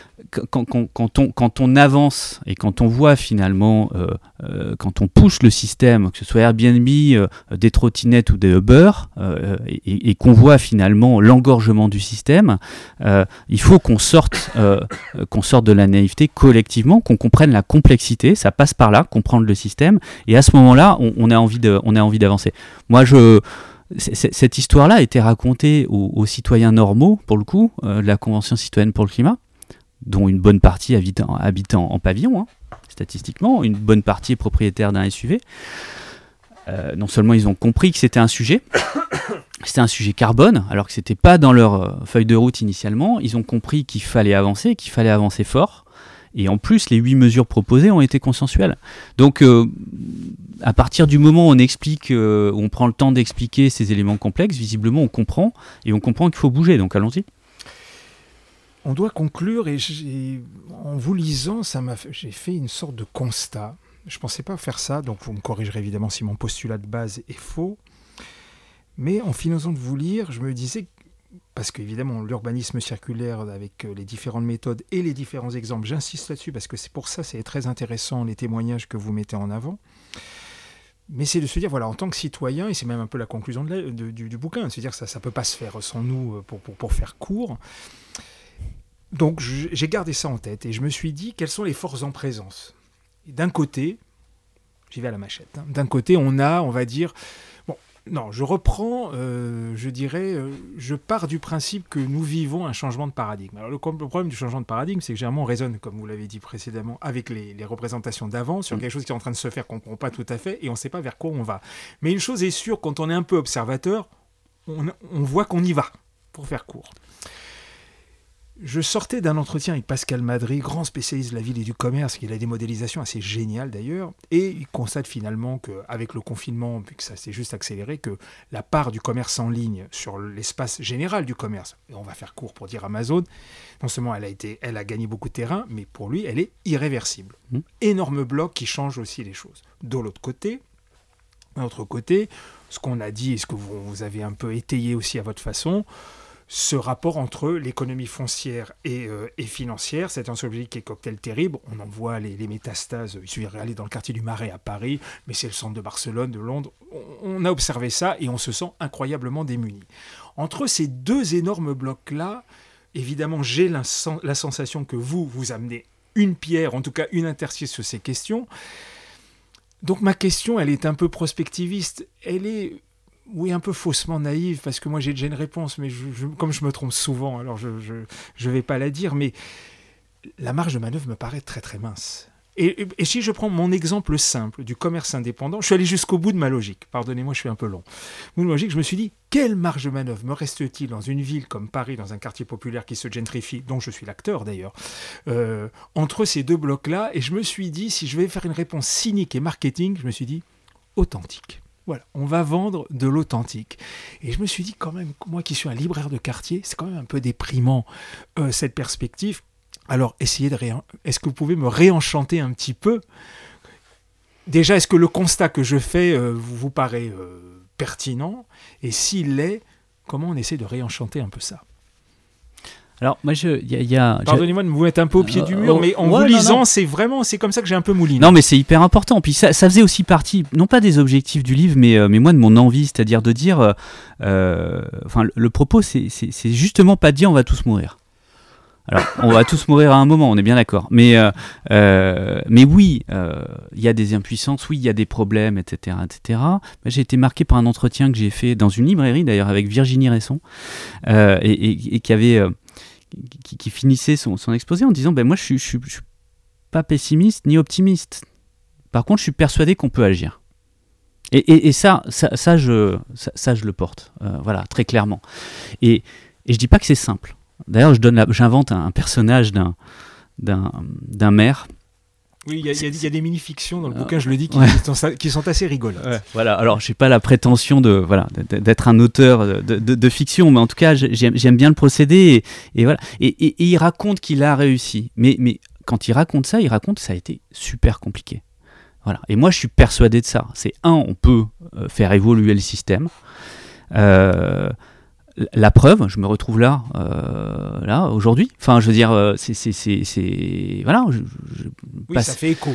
S2: quand, on, avance et quand on voit finalement, euh, euh, quand on pousse le système, que ce soit Airbnb, des trottinettes ou des Uber, et, qu'on voit finalement l'engorgement du système, il faut qu'on sorte, qu'on sorte de la naïveté collectivement, qu'on comprenne la complexité, ça passe par là, comprendre le système, et à ce moment-là, on, on a envie d'avancer. Moi, je cette histoire-là a été racontée aux, citoyens normaux, pour le coup, de la Convention citoyenne pour le climat, dont une bonne partie habite en, pavillon, hein, statistiquement, une bonne partie est propriétaire d'un SUV. Euh, non seulement ils ont compris que c'était un sujet, [coughs] c'était un sujet carbone, alors que c'était pas dans leur euh, feuille de route initialement, ils ont compris qu'il fallait avancer, qu'il fallait avancer fort, et en plus les huit mesures proposées ont été consensuelles. Donc euh, à partir du moment où on explique, où on prend le temps d'expliquer ces éléments complexes, visiblement on comprend, et on comprend qu'il faut bouger, donc allons-y
S1: on doit conclure et en vous lisant, ça m'a, j'ai fait une sorte de constat. Je ne pensais pas faire ça, donc vous me corrigerez évidemment si mon postulat de base est faux. Mais en finissant de vous lire, je me disais, parce qu'évidemment l'urbanisme circulaire avec euh, les différentes méthodes et les différents exemples, j'insiste là-dessus parce que c'est pour ça, c'est très intéressant les témoignages que vous mettez en avant. Mais c'est de se dire, voilà, en tant que citoyen, et c'est même un peu la conclusion du, bouquin, de se dire que ça ne peut pas se faire sans nous euh, pour faire court. Donc j'ai gardé ça en tête et je me suis dit quelles sont les forces en présence? D'un côté, j'y vais à la machette, hein. d'un côté on a, on va dire, bon, non, je reprends, euh, je dirais, euh, je pars du principe que nous vivons un changement de paradigme. Alors le, problème du changement de paradigme, c'est que généralement on raisonne, comme vous l'avez dit précédemment, avec les, représentations d'avant sur mm. quelque chose qui est en train de se faire qu'on ne comprend pas tout à fait et on ne sait pas vers quoi on va. Mais une chose est sûre, quand on est un peu observateur, on voit qu'on y va, pour faire court. Je sortais d'un entretien avec Pascal Madry, grand spécialiste de la ville et du commerce, qui a des modélisations assez géniales d'ailleurs, et il constate finalement qu'avec le confinement, vu que ça s'est juste accéléré, que la part du commerce en ligne sur l'espace général du commerce, et on va faire court pour dire Amazon, non seulement elle a, été, elle a gagné beaucoup de terrain, mais pour lui, elle est irréversible. Mmh. Énorme bloc qui change aussi les choses. De l'autre côté, de l'autre côté, ce qu'on a dit et ce que vous avez un peu étayé aussi à votre façon, ce rapport entre l'économie foncière et, euh, financière. C'est un sujet qui est cocktail terrible. On en voit les, métastases. Il suffit d'aller dans le quartier du Marais à Paris, mais c'est le centre de Barcelone, de Londres. On, a observé ça et on se sent incroyablement démuni. Entre ces deux énormes blocs-là, évidemment, j'ai la, la sensation que vous, vous amenez une pierre, en tout cas une interstice sur ces questions. Donc ma question, elle est un peu prospectiviste. Elle est oui, un peu faussement naïve, parce que moi j'ai déjà une réponse, mais comme je me trompe souvent, alors je ne vais pas la dire, mais la marge de manœuvre me paraît très très mince. Et, si je prends mon exemple simple du commerce indépendant, je suis allé jusqu'au bout de ma logique. Pardonnez-moi, je suis un peu long. De logique, je me suis dit, quelle marge de manœuvre me reste-t-il dans une ville comme Paris, dans un quartier populaire qui se gentrifie, dont je suis l'acteur d'ailleurs, euh, entre ces deux blocs-là? Et je me suis dit, si je vais faire une réponse cynique et marketing, je me suis dit, authentique. Voilà, on va vendre de l'authentique. Et je me suis dit quand même, moi qui suis un libraire de quartier, c'est quand même un peu déprimant euh, cette perspective. Alors essayez de. Est-ce que vous pouvez me réenchanter un petit peu? Déjà, est-ce que le constat que je fais euh, vous paraît euh, pertinent? Et s'il l'est, comment on essaie de réenchanter un peu ça?
S2: Alors, moi, je, y a,
S1: Pardonnez-moi de vous mettre un peu au pied du mur, euh, mais en vous lisant, c'est vraiment, c'est comme ça que j'ai un peu mouliné.
S2: Non, mais c'est hyper important. Puis ça, ça, faisait aussi partie, non pas des objectifs du livre, mais, euh, mais moi de mon envie, c'est-à-dire de dire, euh, enfin, le, propos, c'est justement pas de dire on va tous mourir. Alors, on va tous mourir à un moment, on est bien d'accord. Mais, mais oui, il y a des impuissances, oui, il y a des problèmes, etc. etc. J'ai été marqué par un entretien que j'ai fait dans une librairie, d'ailleurs, avec Virginie Resson, et, et, qui avait qui, finissait son, exposé en disant ben moi je suis, suis, pas pessimiste ni optimiste. Par contre, je suis persuadé qu'on peut agir. Et, et, ça, ça, je, ça, je le porte, euh, voilà, très clairement. Et, et je dis pas que c'est simple. D'ailleurs, je donne, j'invente un, personnage d'un, d'un, maire
S1: oui, il y, a des mini-fictions dans le bouquin, je le dis, qui, sont, assez rigolotes.
S2: Voilà, alors j'ai pas la prétention de voilà d'être un auteur de, fiction, mais en tout cas j'aime bien le procédé et, voilà. Et, il raconte qu'il a réussi, mais, mais quand il raconte ça, il raconte que ça a été super compliqué. Voilà. Et moi je suis persuadé de ça. C'est un, on peut euh, faire évoluer le système. Euh, la preuve, je me retrouve là, euh, là aujourd'hui. Enfin, je veux dire, c'est, c'est, voilà.
S1: oui, ça fait écho.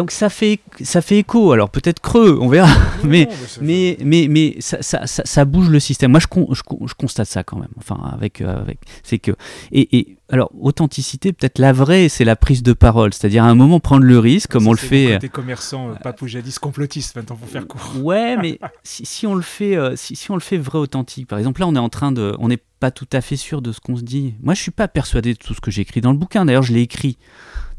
S2: Donc ça fait, ça fait écho. Alors peut-être creux, on verra. [laughs] mais, mais, mais, mais, ça, ça, ça, bouge le système. Moi, je, je, je, constate ça quand même. Enfin, avec, avec, c'est que et, et alors authenticité, peut-être la vraie, c'est la prise de parole. C'est-à-dire à un moment prendre le risque, comme on le fait.
S1: Des commerçants, pas jadis complotistes maintenant pour faire court.
S2: Ouais, mais [laughs] si, si, on le fait, si, si on le fait vrai authentique. Par exemple, là, on est en train de, on n'est pas tout à fait sûr de ce qu'on se dit. Moi, je suis pas persuadé de tout ce que j'ai écrit dans le bouquin. D'ailleurs, je l'ai écrit.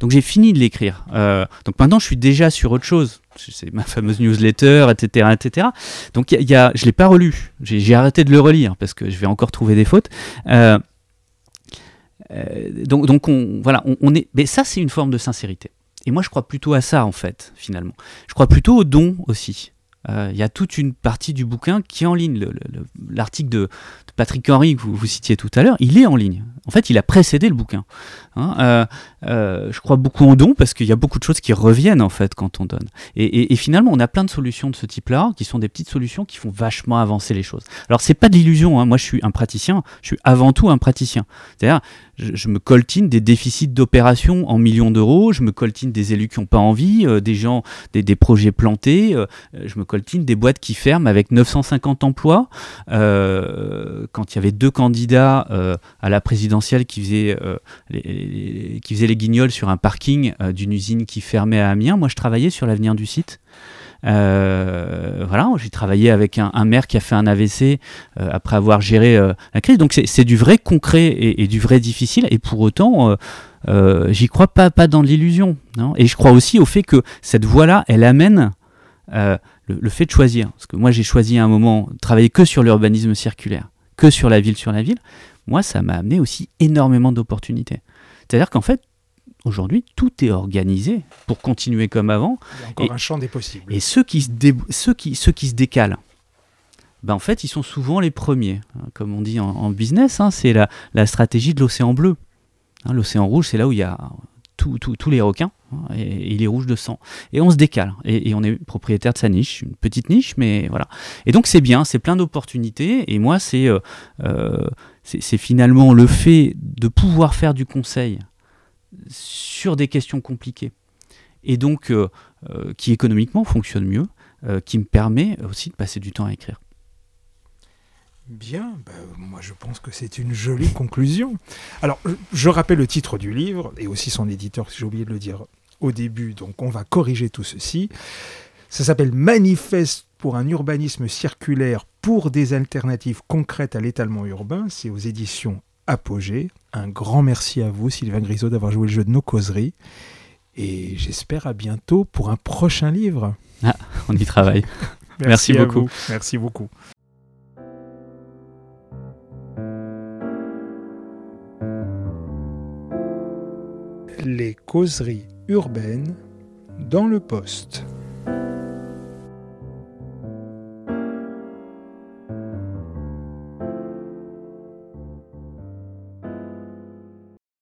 S2: Donc j'ai fini de l'écrire. Euh, donc maintenant, je suis déjà sur autre chose. C'est ma fameuse newsletter, etc. etc. Donc y a, je ne l'ai pas relu. J'ai arrêté de le relire parce que je vais encore trouver des fautes. Euh, euh, donc, donc on, voilà, on, est. Mais ça, c'est une forme de sincérité. Et moi, je crois plutôt à ça, en fait, finalement. Je crois plutôt au don aussi. Il y a toute une partie du bouquin qui est en ligne. L'article de, Patrick Henry que vous, citiez tout à l'heure, il est en ligne. En fait, il a précédé le bouquin. Hein. Je crois beaucoup en don parce qu'il y a beaucoup de choses qui reviennent en fait quand on donne. Et, finalement, on a plein de solutions de ce type-là qui sont des petites solutions qui font vachement avancer les choses. Alors, c'est pas de l'illusion. Hein. Moi, je suis un praticien. Je suis avant tout un praticien. C'est-à-dire, je, me coltine des déficits d'opération en millions d'euros. Je me coltine des élus qui n'ont pas envie, euh, des gens, des, projets plantés. je me coltine des boîtes qui ferment avec 950 emplois. quand il y avait deux candidats à la présidentielle qui faisaient les, qui faisaient les guignols sur un parking euh, d'une usine qui fermait à Amiens. Moi, je travaillais sur l'avenir du site. Euh, voilà, j'ai travaillé avec un, maire qui a fait un AVC euh, après avoir géré la crise. Donc c'est du vrai concret et, du vrai difficile. Et pour autant, j'y crois pas, pas dans l'illusion. Et je crois aussi au fait que cette voie-là, elle amène le, le, fait de choisir. Parce que moi, j'ai choisi à un moment de travailler que sur l'urbanisme circulaire, que sur la ville sur la ville. Moi, ça m'a amené aussi énormément d'opportunités. C'est-à-dire qu'en fait, aujourd'hui, tout est organisé pour continuer comme avant.
S1: Il y a encore un champ des possibles.
S2: Et ceux qui se, ceux qui, ceux qui se décalent, ben en fait, ils sont souvent les premiers. Comme on dit en, business, hein, c'est la, la, stratégie de l'océan bleu. Hein, l'océan rouge, c'est là où il y a tous les requins, hein, et, il est rouge de sang. Et on se décale, et, on est propriétaire de sa niche, une petite niche, mais voilà. Et donc c'est bien, c'est plein d'opportunités, et moi, c'est euh, euh, c'est finalement le fait de pouvoir faire du conseil sur des questions compliquées et donc euh, euh, qui économiquement fonctionne mieux, euh, qui me permet aussi de passer du temps à écrire.
S1: Bien, bah, moi je pense que c'est une jolie conclusion. Alors, je rappelle le titre du livre et aussi son éditeur, j'ai oublié de le dire au début, donc on va corriger tout ceci. Ça s'appelle Manifeste pour un urbanisme circulaire pour des alternatives concrètes à l'étalement urbain. C'est aux éditions Apogée. Un grand merci à vous, Sylvain Grisot, d'avoir joué le jeu de nos causeries. Et j'espère à bientôt pour un prochain livre.
S2: Ah, on y travaille. [laughs] merci, beaucoup.
S1: Merci beaucoup. Les causeries urbaines dans le poste.